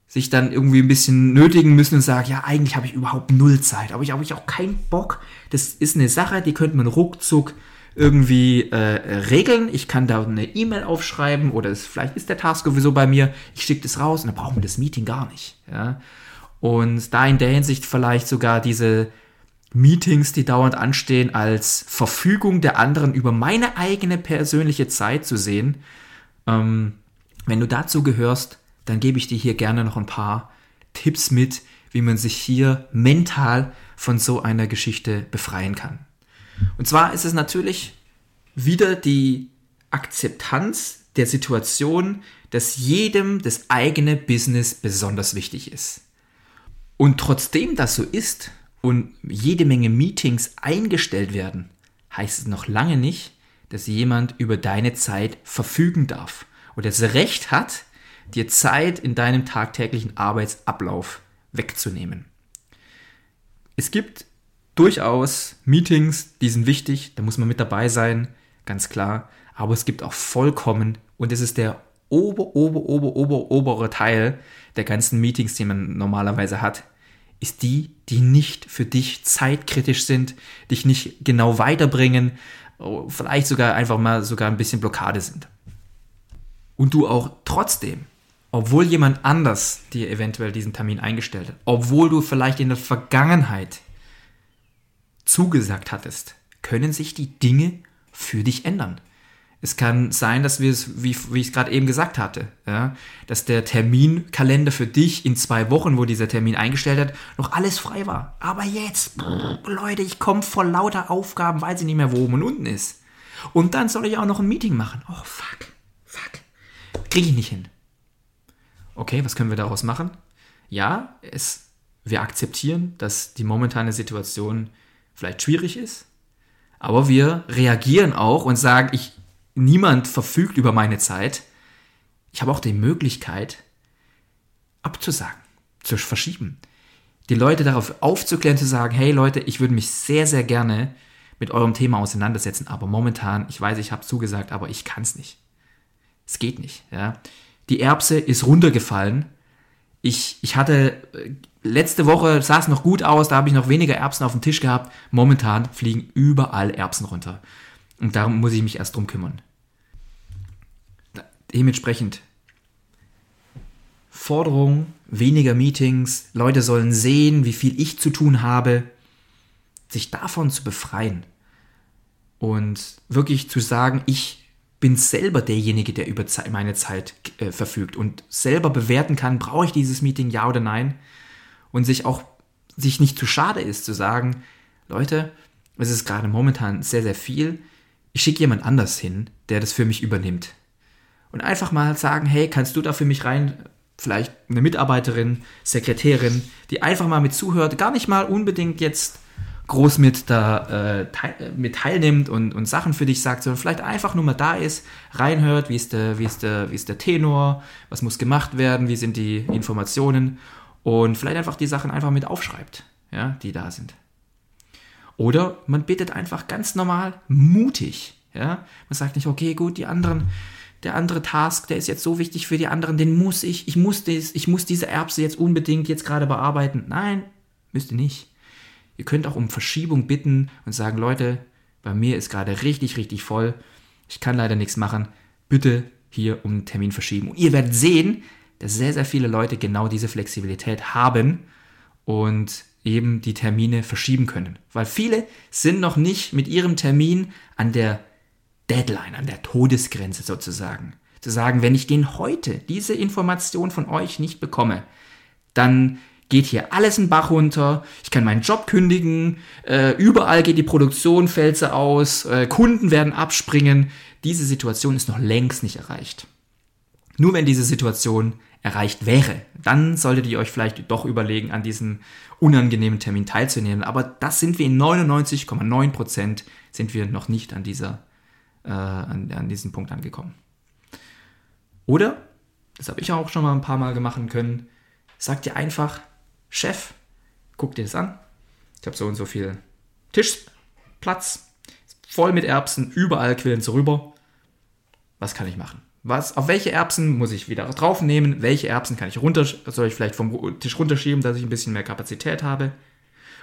sich dann irgendwie ein bisschen nötigen müssen und sagen, ja, eigentlich habe ich überhaupt null Zeit, aber ich habe ich auch keinen Bock. Das ist eine Sache, die könnte man ruckzuck irgendwie äh, regeln. Ich kann da eine E-Mail aufschreiben oder es, vielleicht ist der Task sowieso bei mir. Ich schicke das raus und dann brauchen wir das Meeting gar nicht. Ja? Und da in der Hinsicht vielleicht sogar diese Meetings, die dauernd anstehen, als Verfügung der anderen über meine eigene persönliche Zeit zu sehen. Ähm, wenn du dazu gehörst, dann gebe ich dir hier gerne noch ein paar Tipps mit, wie man sich hier mental von so einer Geschichte befreien kann. Und zwar ist es natürlich wieder die Akzeptanz der Situation, dass jedem das eigene Business besonders wichtig ist. Und trotzdem das so ist und jede Menge Meetings eingestellt werden, heißt es noch lange nicht, dass jemand über deine Zeit verfügen darf oder das Recht hat, dir Zeit in deinem tagtäglichen Arbeitsablauf wegzunehmen. Es gibt durchaus Meetings, die sind wichtig, da muss man mit dabei sein, ganz klar, aber es gibt auch vollkommen, und es ist der ober, ober, ober, ober, obere Teil der ganzen Meetings, die man normalerweise hat, ist die, die nicht für dich zeitkritisch sind, dich nicht genau weiterbringen, vielleicht sogar einfach mal sogar ein bisschen Blockade sind. Und du auch trotzdem, obwohl jemand anders dir eventuell diesen Termin eingestellt hat, obwohl du vielleicht in der Vergangenheit zugesagt hattest, können sich die Dinge für dich ändern. Es kann sein, dass wir es, wie, wie ich es gerade eben gesagt hatte, ja, dass der Terminkalender für dich in zwei Wochen, wo dieser Termin eingestellt hat, noch alles frei war. Aber jetzt, brr, Leute, ich komme vor lauter Aufgaben, weiß ich nicht mehr, wo oben und unten ist. Und dann soll ich auch noch ein Meeting machen. Oh, fuck, fuck. Kriege ich nicht hin. Okay, was können wir daraus machen? Ja, es, wir akzeptieren, dass die momentane Situation vielleicht schwierig ist, aber wir reagieren auch und sagen, ich niemand verfügt über meine Zeit. Ich habe auch die Möglichkeit, abzusagen, zu verschieben. Die Leute darauf aufzuklären, zu sagen, hey Leute, ich würde mich sehr, sehr gerne mit eurem Thema auseinandersetzen, aber momentan, ich weiß, ich habe zugesagt, aber ich kann es nicht. Es geht nicht. Ja. Die Erbse ist runtergefallen. Ich, ich hatte äh, letzte Woche sah es noch gut aus, da habe ich noch weniger Erbsen auf dem Tisch gehabt. Momentan fliegen überall Erbsen runter. Und darum muss ich mich erst drum kümmern. Dementsprechend. Forderung, weniger Meetings, Leute sollen sehen, wie viel ich zu tun habe, sich davon zu befreien. Und wirklich zu sagen, ich bin selber derjenige, der über meine Zeit äh, verfügt und selber bewerten kann, brauche ich dieses Meeting ja oder nein? Und sich auch sich nicht zu schade ist zu sagen, Leute, es ist gerade momentan sehr sehr viel, ich schicke jemand anders hin, der das für mich übernimmt und einfach mal sagen, hey, kannst du da für mich rein, vielleicht eine Mitarbeiterin, Sekretärin, die einfach mal mit zuhört, gar nicht mal unbedingt jetzt groß mit da äh, teil, mit teilnimmt und, und Sachen für dich sagt, sondern vielleicht einfach nur mal da ist, reinhört, wie ist der, wie ist der, wie ist der Tenor, was muss gemacht werden, wie sind die Informationen und vielleicht einfach die Sachen einfach mit aufschreibt, ja, die da sind. Oder man bittet einfach ganz normal mutig, ja. Man sagt nicht, okay, gut, die anderen, der andere Task, der ist jetzt so wichtig für die anderen, den muss ich, ich muss das, ich muss diese Erbse jetzt unbedingt jetzt gerade bearbeiten. Nein, müsst ihr nicht. Ihr könnt auch um Verschiebung bitten und sagen, Leute, bei mir ist gerade richtig, richtig voll. Ich kann leider nichts machen. Bitte hier um einen Termin verschieben. Und ihr werdet sehen, dass sehr, sehr viele Leute genau diese Flexibilität haben und eben die Termine verschieben können. Weil viele sind noch nicht mit ihrem Termin an der Deadline, an der Todesgrenze sozusagen. Zu sagen, wenn ich den heute, diese Information von euch nicht bekomme, dann geht hier alles in Bach runter, ich kann meinen Job kündigen, äh, überall geht die Produktion, sie aus, äh, Kunden werden abspringen. Diese Situation ist noch längst nicht erreicht. Nur wenn diese Situation erreicht wäre, dann solltet ihr euch vielleicht doch überlegen, an diesem unangenehmen Termin teilzunehmen. Aber das sind wir in 99,9 Prozent sind wir noch nicht an dieser äh, an, an diesen Punkt angekommen. Oder, das habe ich auch schon mal ein paar Mal machen können, sagt dir einfach, Chef, guck dir das an. Ich habe so und so viel Tischplatz, voll mit Erbsen, überall quillen sie rüber. Was kann ich machen? Was, auf welche Erbsen muss ich wieder draufnehmen? Welche Erbsen kann ich runter, soll ich vielleicht vom Tisch runterschieben, dass ich ein bisschen mehr Kapazität habe?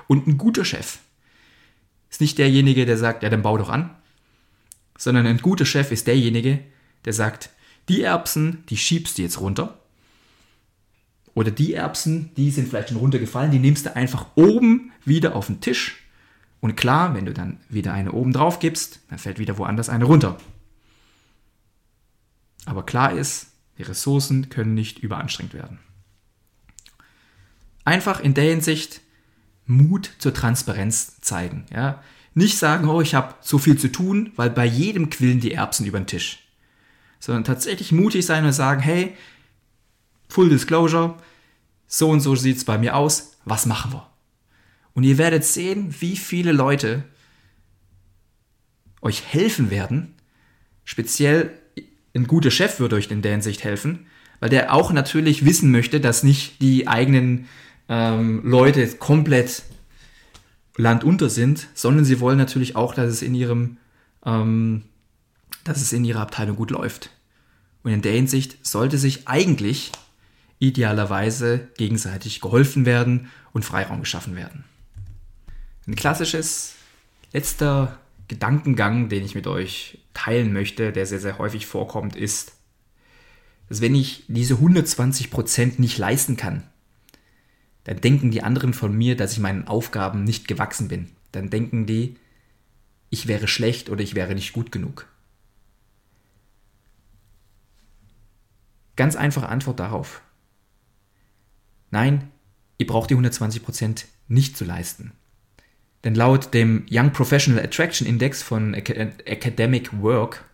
Und ein guter Chef ist nicht derjenige, der sagt, ja, dann bau doch an, sondern ein guter Chef ist derjenige, der sagt, die Erbsen, die schiebst du jetzt runter. Oder die Erbsen, die sind vielleicht schon runtergefallen, die nimmst du einfach oben wieder auf den Tisch. Und klar, wenn du dann wieder eine oben drauf gibst, dann fällt wieder woanders eine runter. Aber klar ist, die Ressourcen können nicht überanstrengt werden. einfach in der Hinsicht Mut zur Transparenz zeigen. Ja? Nicht sagen, oh, ich habe so viel zu tun, weil bei jedem quillen die Erbsen über den Tisch. Sondern tatsächlich mutig sein und sagen, hey, Full Disclosure, so und so sieht es bei mir aus, was machen wir? Und ihr werdet sehen, wie viele Leute euch helfen werden. Speziell ein guter Chef würde euch in der Hinsicht helfen, weil der auch natürlich wissen möchte, dass nicht die eigenen ähm, Leute komplett landunter sind, sondern sie wollen natürlich auch, dass es in ihrem, ähm, dass es in ihrer Abteilung gut läuft. Und in der Hinsicht sollte sich eigentlich idealerweise gegenseitig geholfen werden und Freiraum geschaffen werden. Ein klassisches letzter Gedankengang, den ich mit euch teilen möchte, der sehr, sehr häufig vorkommt, ist, dass wenn ich diese 120% nicht leisten kann, dann denken die anderen von mir, dass ich meinen Aufgaben nicht gewachsen bin. Dann denken die, ich wäre schlecht oder ich wäre nicht gut genug. Ganz einfache Antwort darauf. Nein, ihr braucht die 120% nicht zu leisten. Denn laut dem Young Professional Attraction Index von Academic Work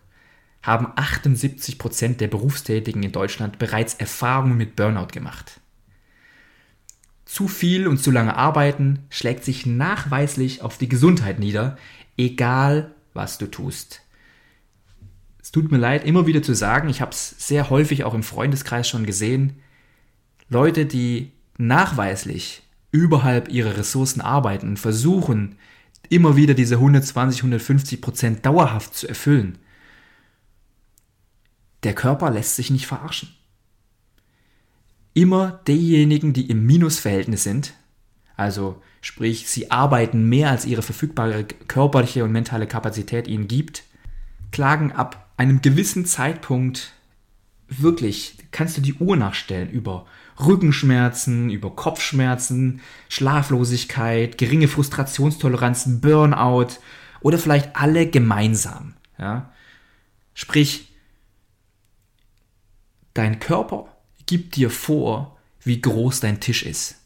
haben 78% der Berufstätigen in Deutschland bereits Erfahrungen mit Burnout gemacht. Zu viel und zu lange arbeiten schlägt sich nachweislich auf die Gesundheit nieder, egal was du tust. Es tut mir leid, immer wieder zu sagen, ich habe es sehr häufig auch im Freundeskreis schon gesehen, Leute, die nachweislich überhalb ihrer Ressourcen arbeiten und versuchen, immer wieder diese 120, 150 Prozent dauerhaft zu erfüllen, der Körper lässt sich nicht verarschen. Immer diejenigen, die im Minusverhältnis sind, also sprich, sie arbeiten mehr als ihre verfügbare körperliche und mentale Kapazität ihnen gibt, klagen ab einem gewissen Zeitpunkt wirklich, kannst du die Uhr nachstellen über Rückenschmerzen, über Kopfschmerzen, Schlaflosigkeit, geringe Frustrationstoleranzen, Burnout oder vielleicht alle gemeinsam. Ja? Sprich, dein Körper gib dir vor, wie groß dein Tisch ist.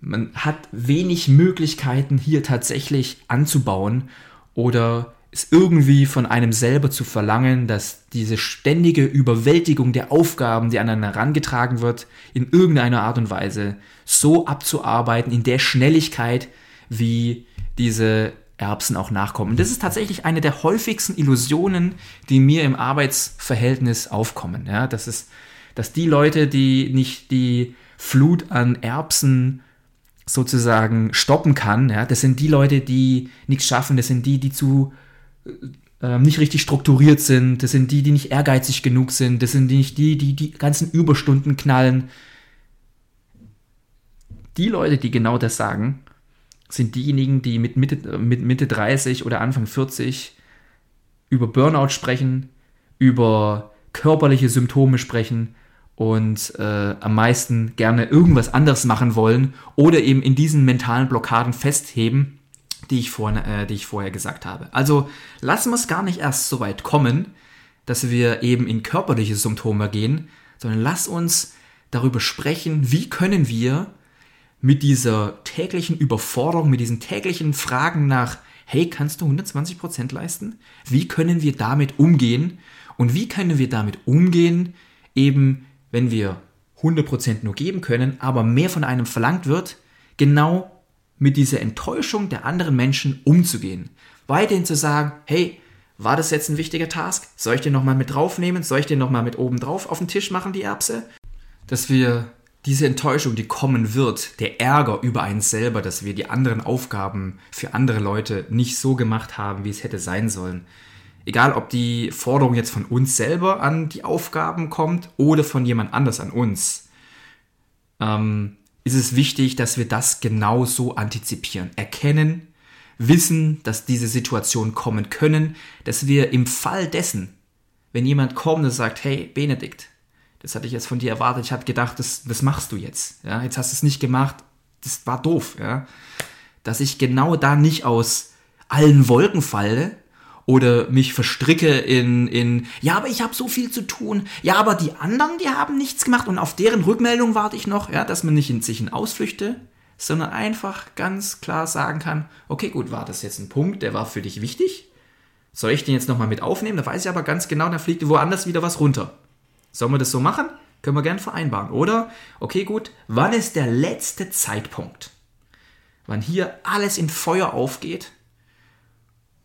Man hat wenig Möglichkeiten hier tatsächlich anzubauen oder es irgendwie von einem selber zu verlangen, dass diese ständige Überwältigung der Aufgaben, die an einen herangetragen wird, in irgendeiner Art und Weise so abzuarbeiten, in der Schnelligkeit, wie diese Erbsen auch nachkommen. Und das ist tatsächlich eine der häufigsten Illusionen, die mir im Arbeitsverhältnis aufkommen. Ja, das ist dass die Leute, die nicht die Flut an Erbsen sozusagen stoppen kann, ja, das sind die Leute, die nichts schaffen, das sind die, die zu äh, nicht richtig strukturiert sind, das sind die, die nicht ehrgeizig genug sind, das sind nicht die, die die ganzen Überstunden knallen. Die Leute, die genau das sagen, sind diejenigen, die mit Mitte, mit Mitte 30 oder Anfang 40 über Burnout sprechen, über körperliche Symptome sprechen und äh, am meisten gerne irgendwas anderes machen wollen oder eben in diesen mentalen Blockaden festheben, die ich, vor, äh, die ich vorher gesagt habe. Also lassen wir es gar nicht erst so weit kommen, dass wir eben in körperliche Symptome gehen, sondern lass uns darüber sprechen, wie können wir mit dieser täglichen Überforderung, mit diesen täglichen Fragen nach, hey, kannst du 120% leisten? Wie können wir damit umgehen? Und wie können wir damit umgehen, eben wenn wir 100% nur geben können, aber mehr von einem verlangt wird, genau mit dieser Enttäuschung der anderen Menschen umzugehen. Weiterhin zu sagen, hey, war das jetzt ein wichtiger Task? Soll ich den nochmal mit draufnehmen? Soll ich den nochmal mit oben drauf auf den Tisch machen, die Erbse? Dass wir diese Enttäuschung, die kommen wird, der Ärger über uns selber, dass wir die anderen Aufgaben für andere Leute nicht so gemacht haben, wie es hätte sein sollen, egal ob die Forderung jetzt von uns selber an die Aufgaben kommt oder von jemand anders an uns, ähm, ist es wichtig, dass wir das genau so antizipieren, erkennen, wissen, dass diese Situationen kommen können, dass wir im Fall dessen, wenn jemand kommt und sagt, hey Benedikt, das hatte ich jetzt von dir erwartet, ich hatte gedacht, das, das machst du jetzt, ja, jetzt hast du es nicht gemacht, das war doof, ja, dass ich genau da nicht aus allen Wolken falle oder mich verstricke in, in ja, aber ich habe so viel zu tun. Ja, aber die anderen, die haben nichts gemacht und auf deren Rückmeldung warte ich noch, ja, dass man nicht in sich in Ausflüchte, sondern einfach ganz klar sagen kann, okay, gut, war das jetzt ein Punkt, der war für dich wichtig? Soll ich den jetzt nochmal mit aufnehmen? Da weiß ich aber ganz genau, da fliegt woanders wieder was runter. Sollen wir das so machen? Können wir gern vereinbaren. Oder, okay, gut, wann ist der letzte Zeitpunkt, wann hier alles in Feuer aufgeht,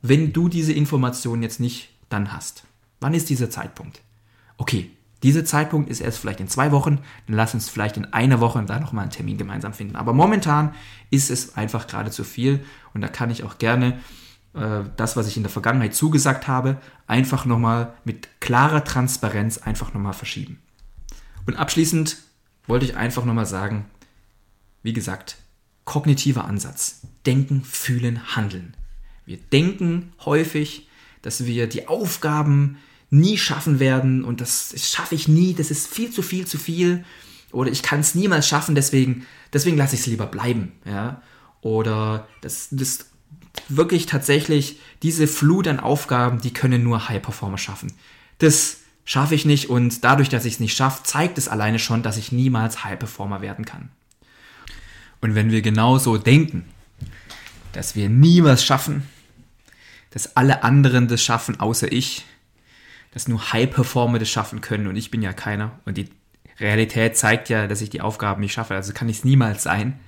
wenn du diese Information jetzt nicht dann hast? Wann ist dieser Zeitpunkt? Okay, dieser Zeitpunkt ist erst vielleicht in zwei Wochen, dann lass uns vielleicht in einer Woche da nochmal einen Termin gemeinsam finden. Aber momentan ist es einfach gerade zu viel und da kann ich auch gerne äh, das, was ich in der Vergangenheit zugesagt habe, einfach nochmal mit klarer Transparenz einfach nochmal verschieben. Und abschließend wollte ich einfach nochmal sagen, wie gesagt, kognitiver Ansatz. Denken, fühlen, handeln. Wir denken häufig, dass wir die Aufgaben nie schaffen werden und das schaffe ich nie, das ist viel zu viel zu viel oder ich kann es niemals schaffen, deswegen, deswegen lasse ich es lieber bleiben. Ja? Oder das, das wirklich tatsächlich diese Flut an Aufgaben, die können nur High Performer schaffen. Das schaffe ich nicht und dadurch, dass ich es nicht schaffe, zeigt es alleine schon, dass ich niemals High Performer werden kann. Und wenn wir genauso denken, dass wir niemals schaffen, dass alle anderen das schaffen, außer ich, dass nur High Performer das schaffen können und ich bin ja keiner und die Realität zeigt ja, dass ich die Aufgaben nicht schaffe, also kann ich es niemals sein.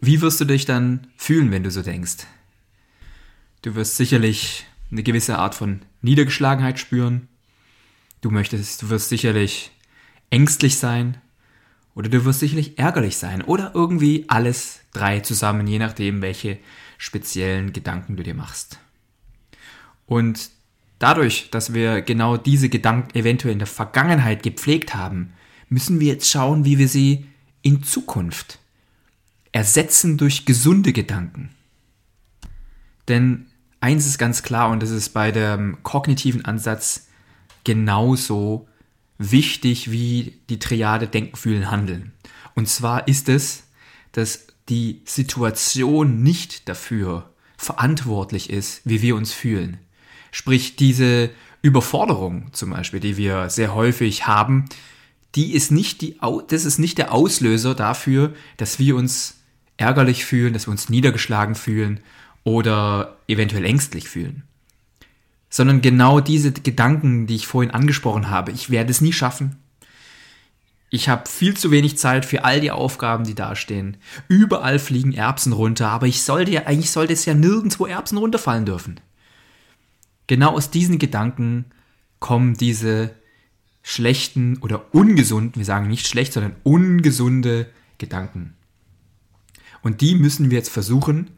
Wie wirst du dich dann fühlen, wenn du so denkst? Du wirst sicherlich eine gewisse Art von Niedergeschlagenheit spüren. Du möchtest, du wirst sicherlich ängstlich sein. Oder du wirst sicherlich ärgerlich sein. Oder irgendwie alles drei zusammen, je nachdem, welche speziellen Gedanken du dir machst. Und dadurch, dass wir genau diese Gedanken eventuell in der Vergangenheit gepflegt haben, müssen wir jetzt schauen, wie wir sie in Zukunft ersetzen durch gesunde Gedanken. Denn eins ist ganz klar und das ist bei dem kognitiven Ansatz genauso wichtig wie die Triade Denken, Fühlen, Handeln. Und zwar ist es, dass die Situation nicht dafür verantwortlich ist, wie wir uns fühlen. Sprich, diese Überforderung zum Beispiel, die wir sehr häufig haben, die ist nicht die, das ist nicht der Auslöser dafür, dass wir uns ärgerlich fühlen, dass wir uns niedergeschlagen fühlen oder eventuell ängstlich fühlen. Sondern genau diese Gedanken, die ich vorhin angesprochen habe, ich werde es nie schaffen. Ich habe viel zu wenig Zeit für all die Aufgaben, die dastehen. Überall fliegen Erbsen runter, aber ich sollte ja, eigentlich sollte es ja nirgendwo Erbsen runterfallen dürfen. Genau aus diesen Gedanken kommen diese schlechten oder ungesunden, wir sagen nicht schlecht, sondern ungesunde Gedanken. Und die müssen wir jetzt versuchen,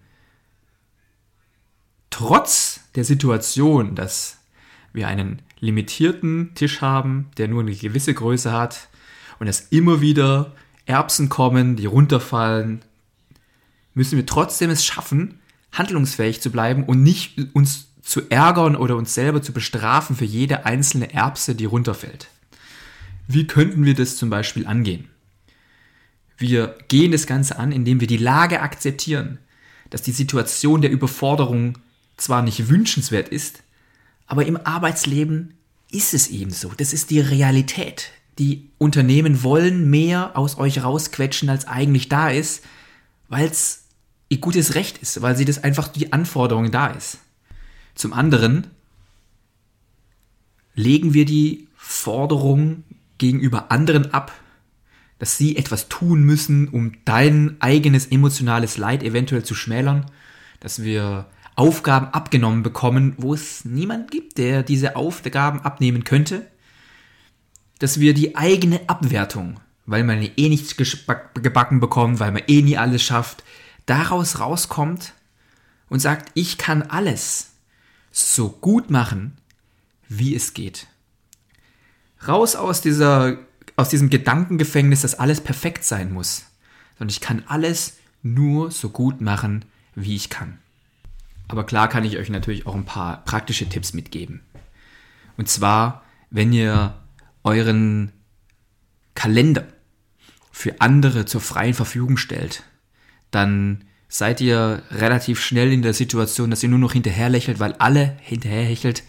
trotz der Situation, dass wir einen limitierten Tisch haben, der nur eine gewisse Größe hat und dass immer wieder Erbsen kommen, die runterfallen, müssen wir trotzdem es schaffen, handlungsfähig zu bleiben und nicht uns zu ärgern oder uns selber zu bestrafen für jede einzelne Erbse, die runterfällt. Wie könnten wir das zum Beispiel angehen? Wir gehen das Ganze an, indem wir die Lage akzeptieren, dass die Situation der Überforderung zwar nicht wünschenswert ist, aber im Arbeitsleben ist es eben so. Das ist die Realität. Die Unternehmen wollen mehr aus euch rausquetschen, als eigentlich da ist, weil es ihr gutes Recht ist, weil sie das einfach die Anforderungen da ist. Zum anderen legen wir die Forderung gegenüber anderen ab, dass sie etwas tun müssen, um dein eigenes emotionales Leid eventuell zu schmälern, dass wir Aufgaben abgenommen bekommen, wo es niemand gibt, der diese Aufgaben abnehmen könnte, dass wir die eigene Abwertung, weil man eh nichts gebacken bekommt, weil man eh nie alles schafft, daraus rauskommt und sagt, ich kann alles so gut machen, wie es geht. Raus aus dieser aus diesem Gedankengefängnis, dass alles perfekt sein muss, sondern ich kann alles nur so gut machen, wie ich kann. Aber klar kann ich euch natürlich auch ein paar praktische Tipps mitgeben. Und zwar, wenn ihr euren Kalender für andere zur freien Verfügung stellt, dann seid ihr relativ schnell in der Situation, dass ihr nur noch hinterher lächelt, weil alle hinterher hechelt,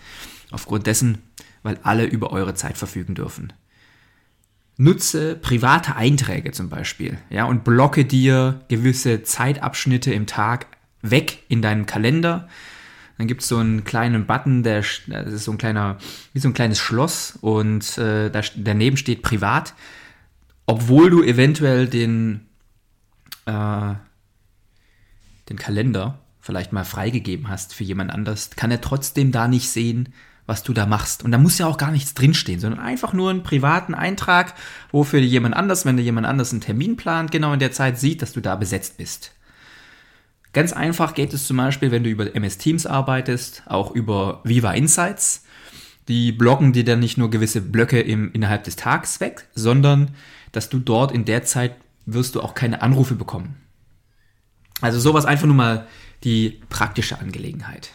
aufgrund dessen, weil alle über eure Zeit verfügen dürfen. Nutze private Einträge zum Beispiel, ja, und blocke dir gewisse Zeitabschnitte im Tag weg in deinem Kalender. Dann gibt es so einen kleinen Button, der das ist so ein kleiner, wie so ein kleines Schloss und äh, da, daneben steht privat, obwohl du eventuell den äh, den Kalender vielleicht mal freigegeben hast für jemand anders, kann er trotzdem da nicht sehen, was du da machst. Und da muss ja auch gar nichts drinstehen, sondern einfach nur einen privaten Eintrag, wo für jemand anders, wenn du jemand anders einen Termin plant, genau in der Zeit sieht, dass du da besetzt bist. Ganz einfach geht es zum Beispiel, wenn du über MS Teams arbeitest, auch über Viva Insights. Die blocken dir dann nicht nur gewisse Blöcke im, innerhalb des Tages weg, sondern dass du dort in der Zeit wirst du auch keine Anrufe bekommen. Also sowas einfach nur mal die praktische Angelegenheit.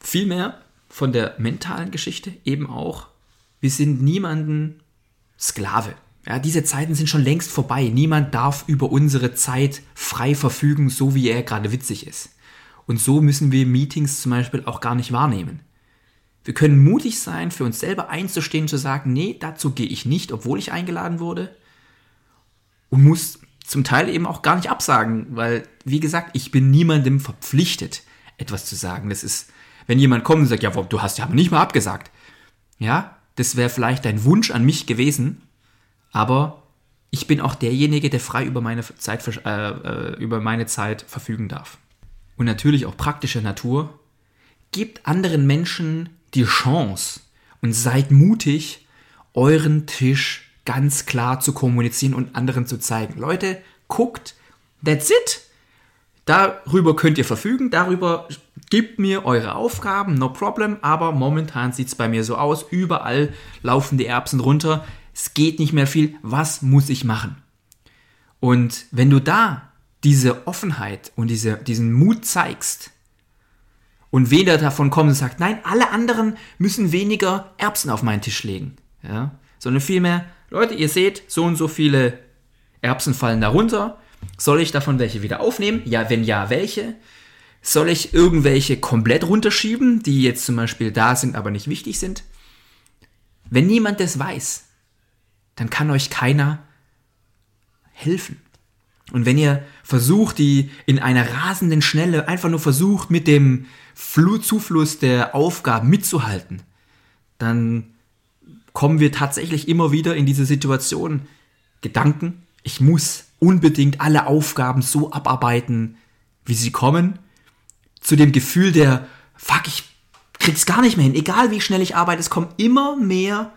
Vielmehr von der mentalen Geschichte eben auch, wir sind niemanden Sklave. Ja, diese Zeiten sind schon längst vorbei. Niemand darf über unsere Zeit frei verfügen, so wie er gerade witzig ist. Und so müssen wir Meetings zum Beispiel auch gar nicht wahrnehmen. Wir können mutig sein, für uns selber einzustehen, zu sagen, nee, dazu gehe ich nicht, obwohl ich eingeladen wurde. Und muss zum Teil eben auch gar nicht absagen, weil, wie gesagt, ich bin niemandem verpflichtet, etwas zu sagen. Das ist, wenn jemand kommt und sagt, ja, du hast ja aber nicht mal abgesagt. Ja, das wäre vielleicht dein Wunsch an mich gewesen, aber ich bin auch derjenige, der frei über meine Zeit, äh, äh, über meine Zeit verfügen darf. Und natürlich auch praktischer Natur. Gebt anderen Menschen die Chance und seid mutig, euren Tisch ganz klar zu kommunizieren und anderen zu zeigen. Leute, guckt, that's it. Darüber könnt ihr verfügen, darüber gebt mir eure Aufgaben, no problem, aber momentan sieht es bei mir so aus, überall laufen die Erbsen runter, es geht nicht mehr viel, was muss ich machen? Und wenn du da diese Offenheit und diese, diesen Mut zeigst und weder davon kommt und sagt, nein, alle anderen müssen weniger Erbsen auf meinen Tisch legen, ja, sondern vielmehr, Leute, ihr seht, so und so viele Erbsen fallen darunter. Soll ich davon welche wieder aufnehmen? Ja, wenn ja, welche? Soll ich irgendwelche komplett runterschieben, die jetzt zum Beispiel da sind, aber nicht wichtig sind? Wenn niemand das weiß, dann kann euch keiner helfen. Und wenn ihr versucht, die in einer rasenden Schnelle einfach nur versucht, mit dem Zufluss der Aufgaben mitzuhalten, dann kommen wir tatsächlich immer wieder in diese Situation, Gedanken, ich muss unbedingt alle Aufgaben so abarbeiten, wie sie kommen, zu dem Gefühl der, fuck, ich krieg's gar nicht mehr hin, egal wie schnell ich arbeite, es kommen immer mehr,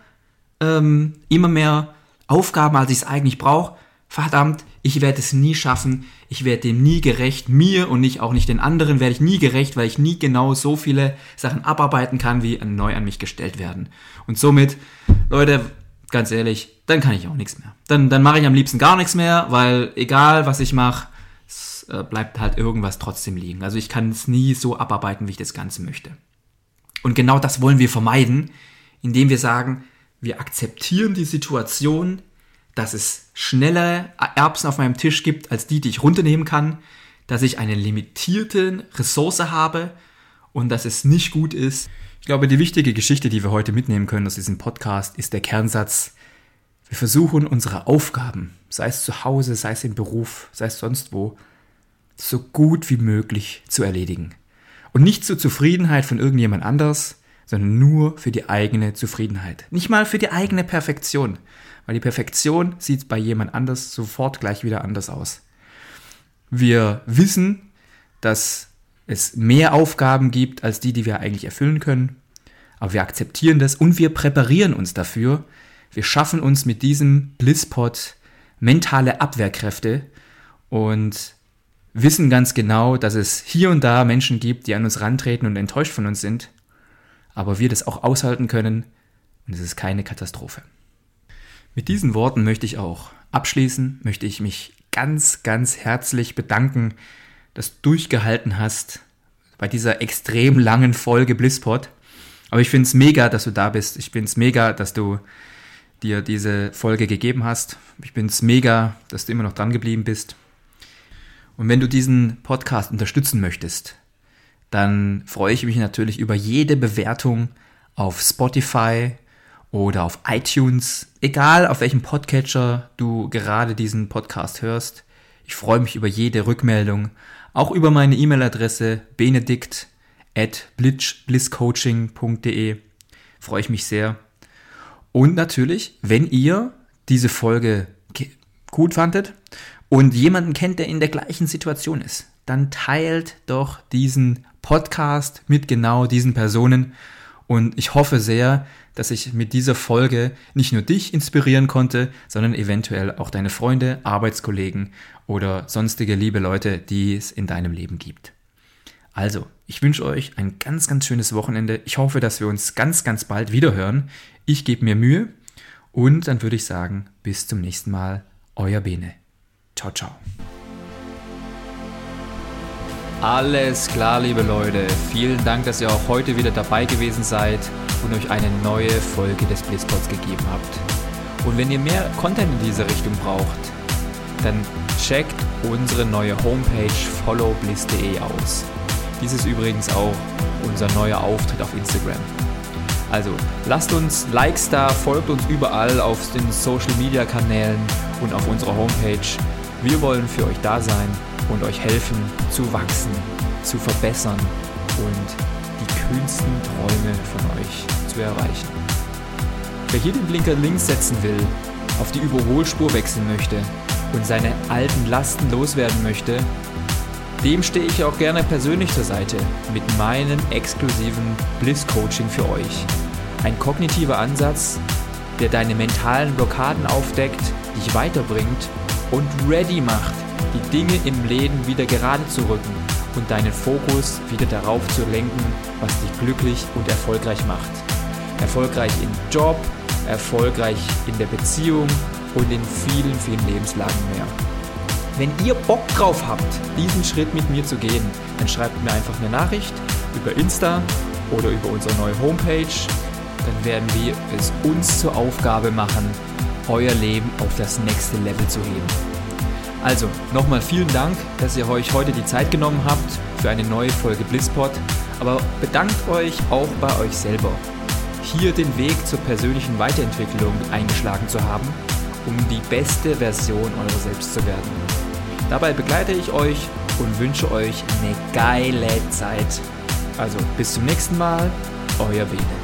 ähm, immer mehr Aufgaben, als ich es eigentlich brauche. Verdammt, ich werde es nie schaffen, ich werde dem nie gerecht, mir und nicht auch nicht den anderen werde ich nie gerecht, weil ich nie genau so viele Sachen abarbeiten kann, wie neu an mich gestellt werden. Und somit, Leute, ganz ehrlich, dann kann ich auch nichts mehr. Dann, dann mache ich am liebsten gar nichts mehr, weil egal was ich mache, es äh, bleibt halt irgendwas trotzdem liegen. Also ich kann es nie so abarbeiten, wie ich das Ganze möchte. Und genau das wollen wir vermeiden, indem wir sagen, wir akzeptieren die Situation, dass es schnelle Erbsen auf meinem Tisch gibt, als die, die ich runternehmen kann, dass ich eine limitierte Ressource habe und dass es nicht gut ist. Ich glaube, die wichtige Geschichte, die wir heute mitnehmen können aus diesem Podcast, ist der Kernsatz, wir versuchen unsere Aufgaben, sei es zu Hause, sei es im Beruf, sei es sonst wo, so gut wie möglich zu erledigen. Und nicht zur Zufriedenheit von irgendjemand anders, sondern nur für die eigene Zufriedenheit. Nicht mal für die eigene Perfektion, weil die Perfektion sieht bei jemand anders sofort gleich wieder anders aus. Wir wissen, dass es mehr Aufgaben gibt als die, die wir eigentlich erfüllen können, aber wir akzeptieren das und wir präparieren uns dafür. Wir schaffen uns mit diesem Blisspot mentale Abwehrkräfte und wissen ganz genau, dass es hier und da Menschen gibt, die an uns rantreten und enttäuscht von uns sind, aber wir das auch aushalten können und es ist keine Katastrophe. Mit diesen Worten möchte ich auch abschließen, möchte ich mich ganz, ganz herzlich bedanken, dass du durchgehalten hast bei dieser extrem langen Folge Blisspot. Aber ich finde es mega, dass du da bist. Ich finde es mega, dass du dir diese Folge gegeben hast. Ich finde es mega, dass du immer noch dran geblieben bist. Und wenn du diesen Podcast unterstützen möchtest, dann freue ich mich natürlich über jede Bewertung auf Spotify oder auf iTunes, egal auf welchem Podcatcher du gerade diesen Podcast hörst. Ich freue mich über jede Rückmeldung, auch über meine E-Mail-Adresse benedikt at blitzcoaching.de. Freue ich mich sehr. Und natürlich, wenn ihr diese Folge gut fandet und jemanden kennt, der in der gleichen Situation ist, dann teilt doch diesen Podcast mit genau diesen Personen. Und ich hoffe sehr, dass ich mit dieser Folge nicht nur dich inspirieren konnte, sondern eventuell auch deine Freunde, Arbeitskollegen oder sonstige liebe Leute, die es in deinem Leben gibt. Also, ich wünsche euch ein ganz, ganz schönes Wochenende. Ich hoffe, dass wir uns ganz, ganz bald wiederhören. Ich gebe mir Mühe und dann würde ich sagen, bis zum nächsten Mal. Euer Bene. Ciao, ciao. Alles klar, liebe Leute. Vielen Dank, dass ihr auch heute wieder dabei gewesen seid und euch eine neue Folge des Blitzpods gegeben habt. Und wenn ihr mehr Content in diese Richtung braucht, dann checkt unsere neue Homepage followbliss.de aus. Dies ist übrigens auch unser neuer Auftritt auf Instagram. Also lasst uns Likes da, folgt uns überall auf den Social Media Kanälen und auf unserer Homepage. Wir wollen für euch da sein und euch helfen zu wachsen, zu verbessern und die kühnsten Träume von euch zu erreichen. Wer hier den Blinker links setzen will, auf die Überholspur wechseln möchte und seine alten Lasten loswerden möchte, dem stehe ich auch gerne persönlich zur Seite mit meinem exklusiven Bliss Coaching für euch. Ein kognitiver Ansatz, der deine mentalen Blockaden aufdeckt, dich weiterbringt und ready macht, die Dinge im Leben wieder gerade zu rücken und deinen Fokus wieder darauf zu lenken, was dich glücklich und erfolgreich macht. Erfolgreich im Job, erfolgreich in der Beziehung und in vielen, vielen Lebenslagen mehr. Wenn ihr Bock drauf habt, diesen Schritt mit mir zu gehen, dann schreibt mir einfach eine Nachricht über Insta oder über unsere neue Homepage. Dann werden wir es uns zur Aufgabe machen, euer Leben auf das nächste Level zu heben. Also, nochmal vielen Dank, dass ihr euch heute die Zeit genommen habt für eine neue Folge Blisspot. Aber bedankt euch auch bei euch selber, hier den Weg zur persönlichen Weiterentwicklung eingeschlagen zu haben, um die beste Version eurer selbst zu werden. Dabei begleite ich euch und wünsche euch eine geile Zeit. Also bis zum nächsten Mal, euer Bene.